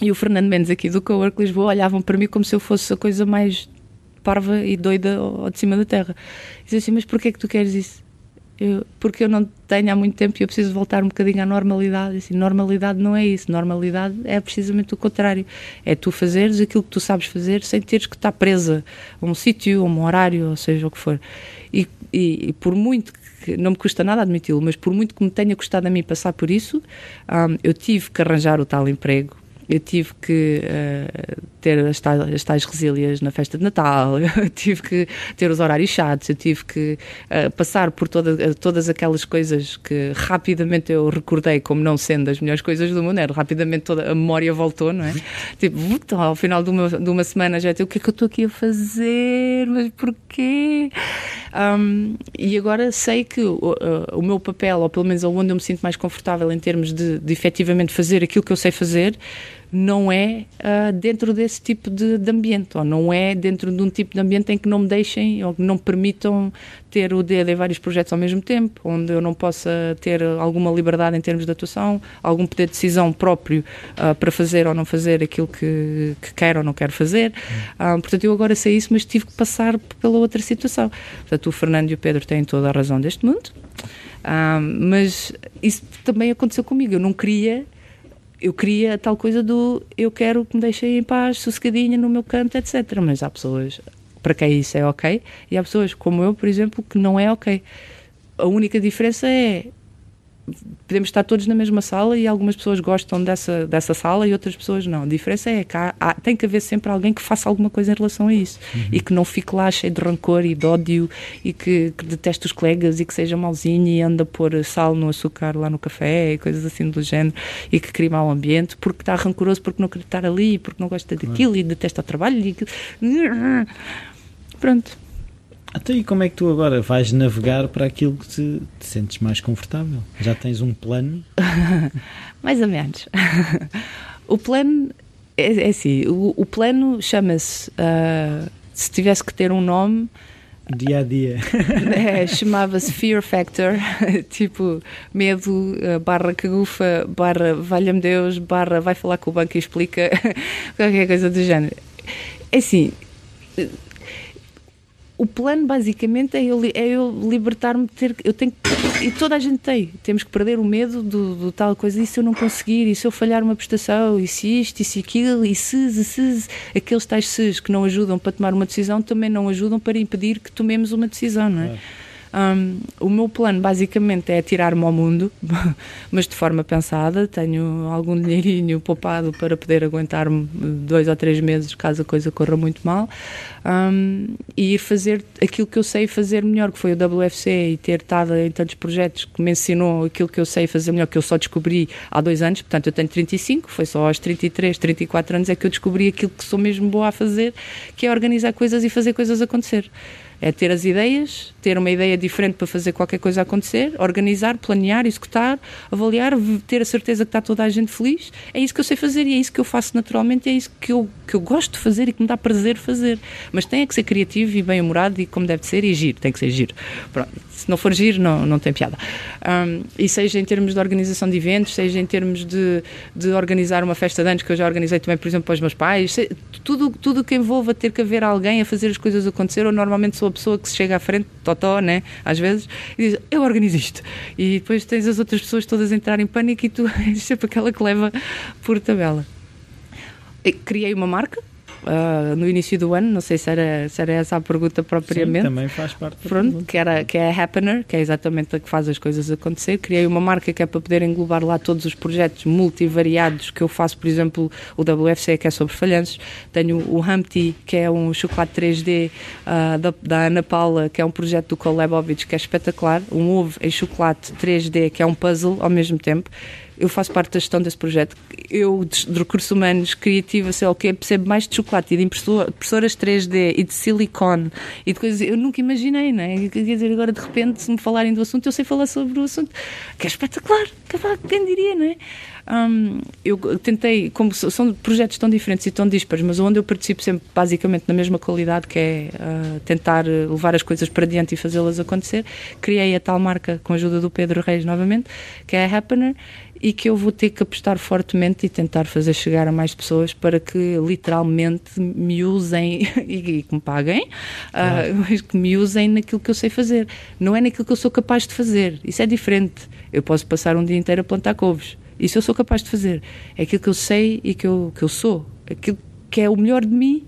e o Fernando Mendes aqui do Cowork Lisboa olhavam para mim como se eu fosse a coisa mais parva e doida de cima da terra. Diziam assim, mas porquê é que tu queres isso? Eu, porque eu não tenho há muito tempo e eu preciso voltar um bocadinho à normalidade. Assim, normalidade não é isso. Normalidade é precisamente o contrário. É tu fazeres aquilo que tu sabes fazer sem teres que estar presa a um sítio, a um horário, ou seja o que for. E, e, e por muito que não me custa nada admiti-lo, mas por muito que me tenha custado a mim passar por isso, um, eu tive que arranjar o tal emprego, eu tive que uh, ter as tais, as tais resílias na festa de Natal, (laughs) eu tive que ter os horários chatos, eu tive que uh, passar por toda, todas aquelas coisas que rapidamente eu recordei como não sendo as melhores coisas do mundo, era, rapidamente toda a memória voltou, não é? tipo, então, ao final de uma, de uma semana já o que é que eu estou aqui a fazer? Mas porquê? Um, e agora sei que o, uh, o, meu papel, ou pelo menos onde eu me sinto mais confortável em termos de, de efetivamente fazer aquilo que eu sei fazer, não é uh, dentro desse tipo de, de, ambiente, ou não é dentro de um tipo de ambiente em que não me deixem ou que não me permitam ter o dedo em vários projetos ao mesmo tempo, onde eu não possa ter alguma liberdade em termos de atuação, algum poder de decisão próprio uh, para fazer ou não fazer aquilo que, que quero ou não quero fazer. Uh, portanto, eu agora sei isso, mas tive que passar pela outra situação. Portanto, o Fernando e o Pedro têm toda a razão deste mundo. mas isso também aconteceu comigo. Eu não queria eu queria tal coisa do eu quero que me deixem em paz, sossegadinha no meu canto, etc. Mas há pessoas para quem isso é ok e há pessoas como eu, por exemplo, que não é ok. A única diferença é podemos estar todos na mesma sala e algumas pessoas gostam dessa, dessa sala e outras pessoas não. A diferença é que há, há, tem que haver sempre alguém que faça alguma coisa em relação a isso uhum. e que não fique lá cheio de rancor e de ódio e que, que deteste os colegas e que seja malzinho e anda a pôr sal no açúcar lá no café e coisas assim do género e que cria mau ambiente porque está rancoroso porque não quer estar ali, porque não gosta daquilo e detesta o trabalho e pronto. Até e como é que tu agora vais navegar para aquilo que te, te sentes mais confortável? Já tens um plano? (laughs) mais ou menos. (laughs) o plano é, é assim, o, o plano chama-se, uh, se tivesse que ter um nome, dia a dia. (laughs) É, chamava-se Fear Factor, tipo medo, uh, barra cagufa, barra valha-me Deus, barra vai falar com o banco e explica qualquer coisa do género. É assim, o plano basicamente é eu, é eu libertar-me ter eu tenho e toda a gente tem temos que perder o medo do, do, tal coisa e se eu não conseguir e se eu falhar uma prestação e se isto e se aquilo e se, se, se aqueles tais se's que não ajudam para tomar uma decisão também não ajudam para impedir que tomemos uma decisão não é? é. Um, o meu plano basicamente é tirar-me ao mundo, (laughs) mas de forma pensada. Tenho algum dinheirinho poupado para poder aguentar-me dois ou três meses caso a coisa corra muito mal um, e ir fazer aquilo que eu sei fazer melhor, que foi o WFC e ter estado em tantos projetos que me ensinou aquilo que eu sei fazer melhor, que eu só descobri há dois anos. Portanto, eu tenho 35, foi só aos 33, 34 anos é que eu descobri aquilo que sou mesmo boa a fazer, que é organizar coisas e fazer coisas acontecer. É ter as ideias, ter uma ideia diferente para fazer qualquer coisa acontecer, organizar, planear, executar, avaliar, ter a certeza que está toda a gente feliz. É isso que eu sei fazer e é isso que eu faço naturalmente, é isso que eu, que eu gosto de fazer e que me dá prazer fazer. Mas tem que ser criativo e bem-humorado e como deve ser e giro, tem que ser giro. Pronto. Se não for giro, não, não tem piada. Um, e seja em termos de organização de eventos, seja em termos de, de organizar uma festa de anos, que eu já organizei também, por exemplo, para os meus pais, tudo, tudo que envolva ter que haver alguém a fazer as coisas acontecer, ou normalmente sou a pessoa que se chega à frente, totó, né? Às vezes, e diz, eu organizo isto. E depois tens as outras pessoas todas a entrar em pânico e tu (laughs) és sempre aquela que leva por tabela. criei uma marca, uh, no início do ano, não sei se era, se era essa a pergunta propriamente. Sim, também faz parte Pronto, que, era, que é a Happener, que é exatamente a que faz as coisas acontecer. Criei uma marca que é para poder englobar lá todos os projetos multivariados que eu faço, por exemplo, o WFC, que é sobre falhanços. Tenho o Humpty, que é um chocolate 3D uh, ah, da, da, Ana Paula, que é um projeto do Kolebovich, que é espetacular. Um ovo em chocolate 3D, que é um puzzle ao mesmo tempo eu faço parte da gestão desse projeto. Eu, de, recursos humanos, criativa, sei lá o quê, percebo mais de chocolate e de impressoras 3D e de silicone e de coisas. Eu nunca imaginei, não é? Quer dizer, agora de repente, se me falarem do assunto, eu sei falar sobre o assunto, que é espetacular, quem diria, não é? Um, eu tentei, como são projetos tão diferentes e tão dispares, mas onde eu participo sempre basicamente na mesma qualidade, que é uh, tentar levar as coisas para diante e fazê-las acontecer, criei a tal marca com a ajuda do Pedro Reis novamente, que é a Happener, e que eu vou ter que apostar fortemente e tentar fazer chegar a mais pessoas para que literalmente me usem (laughs) e, que me paguem, uh, (laughs) que me usem naquilo que eu sei fazer. Não é naquilo que eu sou capaz de fazer. Isso é diferente. Eu posso passar um dia inteiro a plantar couves. Isso eu sou capaz de fazer. É aquilo que eu sei e que eu, que eu sou. Aquilo que é o melhor de mim.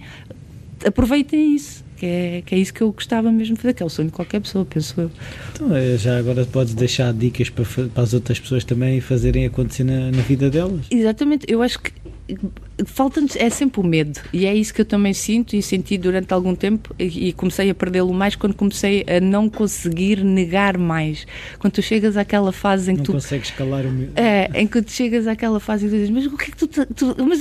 Aproveitem isso que é, que é isso que eu gostava mesmo de fazer, que é o sonho de qualquer pessoa, penso eu. Então, é, já agora podes deixar dicas para, para as outras pessoas também fazerem acontecer na, na vida delas? Exatamente, eu acho que falta-nos, é sempre o medo, e é isso que eu também sinto e senti durante algum tempo, e, e comecei a perdê-lo mais quando comecei a não conseguir negar mais. Quando tu chegas àquela fase em que não tu. consegues calar o medo. É, em que tu chegas àquela fase e tu dizes, mas o que é que tu. tu mas,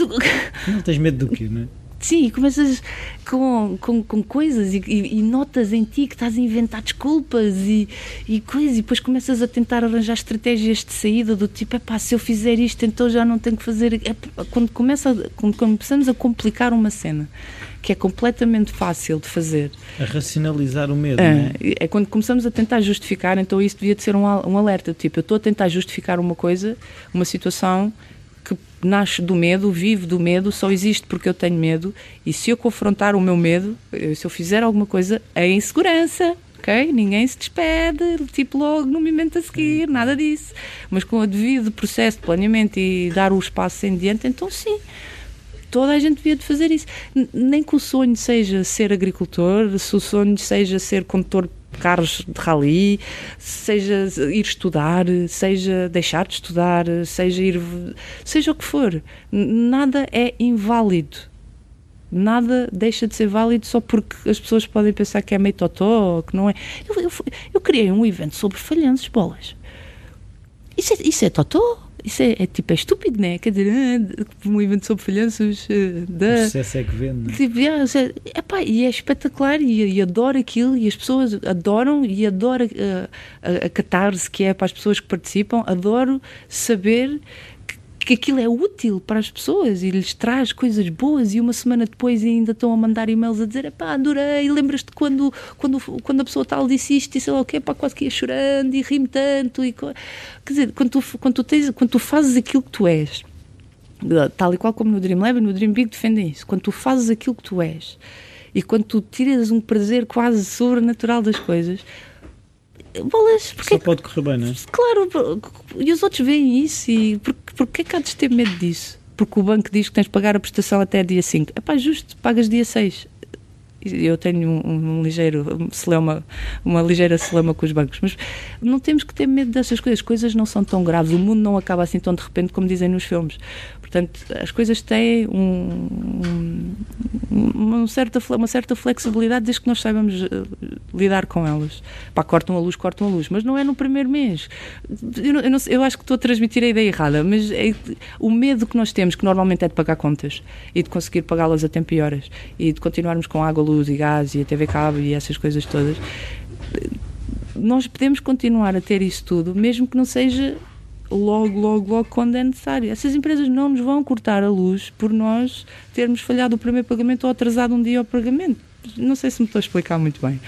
não tens medo do quê, não é? Sim, e começas com, com, com coisas e, e, e, notas em ti que estás a inventar desculpas e, e coisas, e depois começas a tentar arranjar estratégias de saída do tipo, é pá, se eu fizer isto, então já não tenho que fazer. É, quando, começa, quando começamos a complicar uma cena que é completamente fácil de fazer. A racionalizar o medo, é, é? é quando começamos a tentar justificar, então isso devia de ser um, um alerta, tipo, eu estou a tentar justificar uma coisa, uma situação nasce do medo, vive do medo, só existe porque eu tenho medo. E se eu confrontar o meu medo, se eu fizer alguma coisa, é insegurança. Ok? Ninguém se despede, tipo logo no momento a seguir, nada disso. Mas com o devido processo de planeamento e dar o espaço em diante, então sim, toda a gente devia de fazer isso. Nem que o sonho seja ser agricultor, se o sonho seja ser condutor carros de rally, seja ir estudar, seja deixar de estudar, seja ir. seja o que for. Nada é inválido. Nada deixa de ser válido só porque as pessoas podem pensar que é meio totó, que não é. Eu, eu, eu criei um evento sobre falhanços, bolas. Isso é, isso é totó? Isso é, é, tipo, é estúpido, né? Quer dizer, ah, um evento sobre falhanços uh, da. O sucesso é que vende. Né? Tipo, yeah, epá, e é espetacular e, e adoro aquilo e as pessoas adoram e adoro uh, a, a catarse que é para as pessoas que participam. Adoro saber que aquilo é útil para as pessoas e lhes traz coisas boas e uma semana depois ainda estão a mandar e-mails a dizer pá, adorei, lembras-te quando, quando, quando a pessoa tal disse isto e sei lá o quê, pá, quase que ia chorando e ri-me tanto e, quer dizer, quando tu, quando, tu tens, quando tu fazes aquilo que tu és tal e qual como no Dream Lab no Dream Big defendem isso, quando tu fazes aquilo que tu és e quando tu tiras um prazer quase sobrenatural das coisas bolas. Porque Só pode correr bem, não é? Claro, e os outros veem isso e porquê, porquê que há de ter medo disso? Porque o banco diz que tens de pagar a prestação até dia 5. É pá, justo, pagas dia 6 eu tenho um, um ligeiro celema, uma ligeira celema com os bancos, mas não temos que ter medo dessas coisas. As coisas não são tão graves, o mundo não acaba assim tão de repente como dizem nos filmes. Portanto, as coisas têm um, um, uma, certa, uma certa flexibilidade desde que nós saibamos uh, lidar com elas. Pá, cortam a luz, cortam a luz, mas não é no primeiro mês. Eu, eu, não, eu acho que estou a transmitir a ideia errada, mas é, o medo que nós temos, que normalmente é de pagar contas e de conseguir pagá-las a tempo e horas e de continuarmos com água, luz e gás e a TV cabo e essas coisas todas, nós podemos continuar a ter isso tudo, mesmo que não seja logo, logo, logo quando é necessário. Essas empresas não nos vão cortar a luz por nós termos falhado o primeiro pagamento ou atrasado um dia o pagamento. Não sei se me estou a explicar muito bem,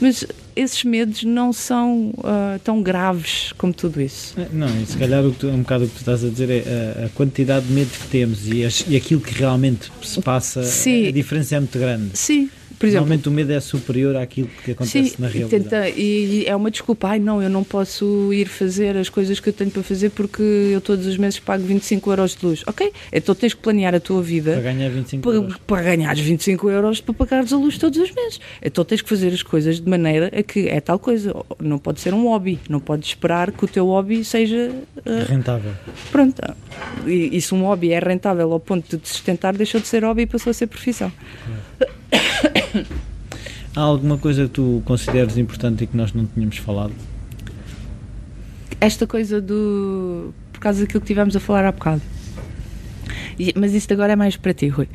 mas esses medos não são uh, tão graves como tudo isso. É, não, e se calhar tu, um bocado o que tu estás a dizer é a, a quantidade de medos que temos e, as, e aquilo que realmente se passa, Sim. a diferença é muito grande. Sim, por exemplo, Normalmente o medo é superior àquilo que acontece sim, na realidade. Tenta, e é uma desculpa, ai não, eu não posso ir fazer as coisas que eu tenho para fazer porque eu todos os meses pago 25 euros de luz. Ok, então tens que planear a tua vida para ganhar 25 para, euros. Para ganhar 25 euros para pagares a luz todos os meses. Então tens que fazer as coisas de maneira a que é tal coisa. Não pode ser um hobby, não podes esperar que o teu hobby seja uh, rentável. Pronto, e, e se um hobby é rentável ao ponto de sustentar, deixou de ser hobby e passou a ser profissão. É. Há alguma coisa que tu consideres importante e que nós não tínhamos falado? Esta coisa do. por causa daquilo que tivemos a falar há bocado. Mas isto agora é mais para ti, Rui.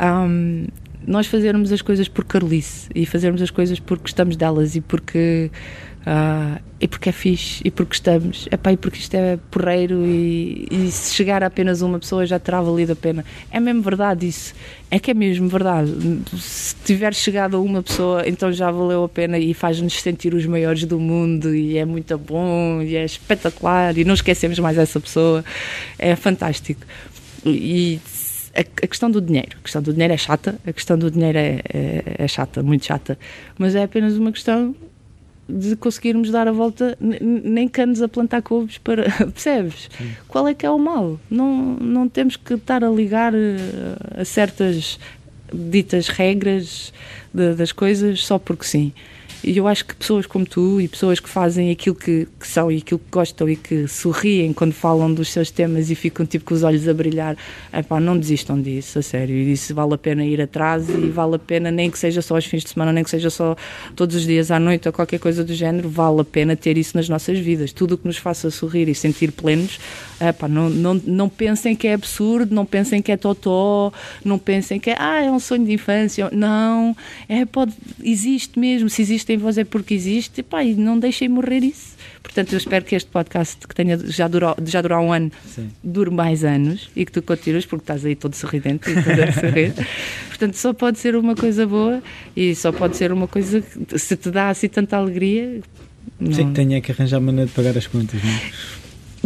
Um, nós fazermos as coisas por carolice e fazermos as coisas porque gostamos delas e porque Uh, e porque é fixe, e porque estamos, epá, e porque isto é porreiro, e, e, se chegar a apenas uma pessoa já terá valido a pena. É mesmo verdade isso, é que é mesmo verdade. Se tiver chegado a uma pessoa, então já valeu a pena e faz-nos sentir os maiores do mundo, e é muito bom, e é espetacular, e não esquecemos mais essa pessoa, é fantástico. E a, questão do dinheiro. A questão do dinheiro é chata, a questão do dinheiro é, é, é chata, muito chata, mas é apenas uma questão de conseguirmos dar a volta, nem canos a plantar couves para. (laughs) Percebes? Sim. Qual é que é o mal? Não, não temos que estar a ligar eh, a certas ditas regras de, das coisas só porque sim. E eu acho que pessoas como tu e pessoas que fazem aquilo que, que, são e aquilo que gostam e que sorriem quando falam dos seus temas e ficam tipo com os olhos a brilhar, epá, não desistam disso, a sério. E isso vale a pena ir atrás e vale a pena, nem que seja só aos fins de semana, nem que seja só todos os dias à noite ou qualquer coisa do género, vale a pena ter isso nas nossas vidas. Tudo o que nos faça sorrir e sentir plenos, epá, não, não, não pensem que é absurdo, não pensem que é totó, não pensem que é, ah, é um sonho de infância. Não, é, pode, existe mesmo, se existe em é porque existe, e, pá, e não deixem morrer isso. Portanto, eu espero que este podcast, que tenha já durou, já durou um ano, Sim. dure mais anos e que tu continues, porque estás aí todo sorridente e todo a sorrir. (laughs) Portanto, só pode ser uma coisa boa e só pode ser uma coisa que, se te dá assim tanta alegria. Não... Sei que tenha que arranjar maneira de pagar as contas, não é?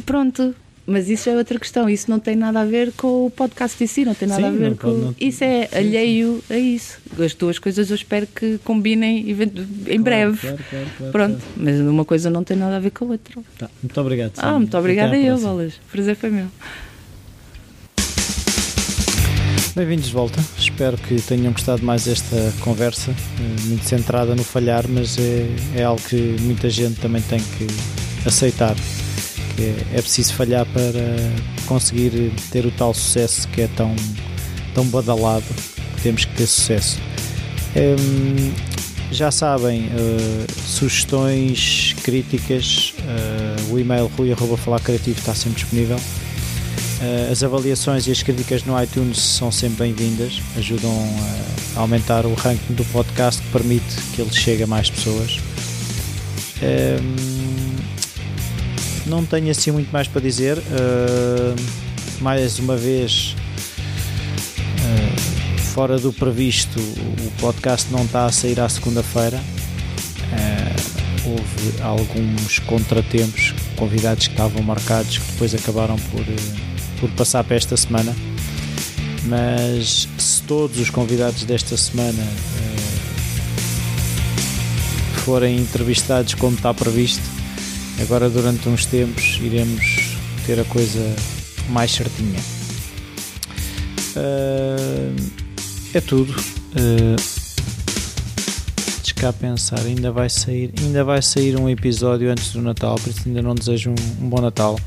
Pronto, mas isso é outra questão, isso não tem nada a ver com o podcast em si, não tem nada Sim, a ver com. Não... Isso é sim, alheio sim. a isso. As duas coisas eu espero que combinem em claro, breve. Claro, claro, Pronto, mas uma coisa não tem nada a ver com a outra. Tá, muito obrigado. Ah, muito obrigada eu, Bolas. Prazer foi meu. Bem-vindos de volta. Espero que tenham gostado mais desta conversa, eh, muito centrada no falhar, mas é, é algo que muita gente também tem que aceitar é, é preciso falhar para conseguir ter o tal sucesso que é tão, tão badalado temos que ter sucesso. Hum, já sabem, uh, sugestões, críticas, uh, o e-mail rui.falarcreativo está sempre disponível. Uh, as avaliações e as críticas no iTunes são sempre bem-vindas, ajudam a aumentar o ranking do podcast que permite que ele chegue a mais pessoas. Um, não tenho assim muito mais para dizer. Uh, mais uma vez, uh, fora do previsto, o podcast não está a sair à segunda-feira. Uh, houve alguns contratempos, convidados que estavam marcados que depois acabaram por, por passar para esta semana. Mas se todos os convidados desta semana forem entrevistados como está previsto, Agora, durante uns tempos, iremos ter a coisa mais certinha. Uh, é tudo. Uh, cá pensar, ainda vai sair, ainda vai sair um episódio antes do Natal, por isso ainda não desejo um, um bom Natal.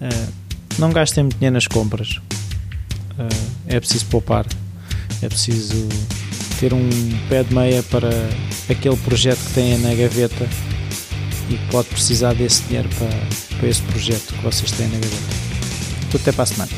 Uh, não gastem muito dinheiro nas compras. Uh, é preciso poupar. É preciso ter um pé de meia para aquele projeto que têm na gaveta e pode precisar desse dinheiro para, para esse projeto que vocês têm na gaveta. Tudo até para a semana.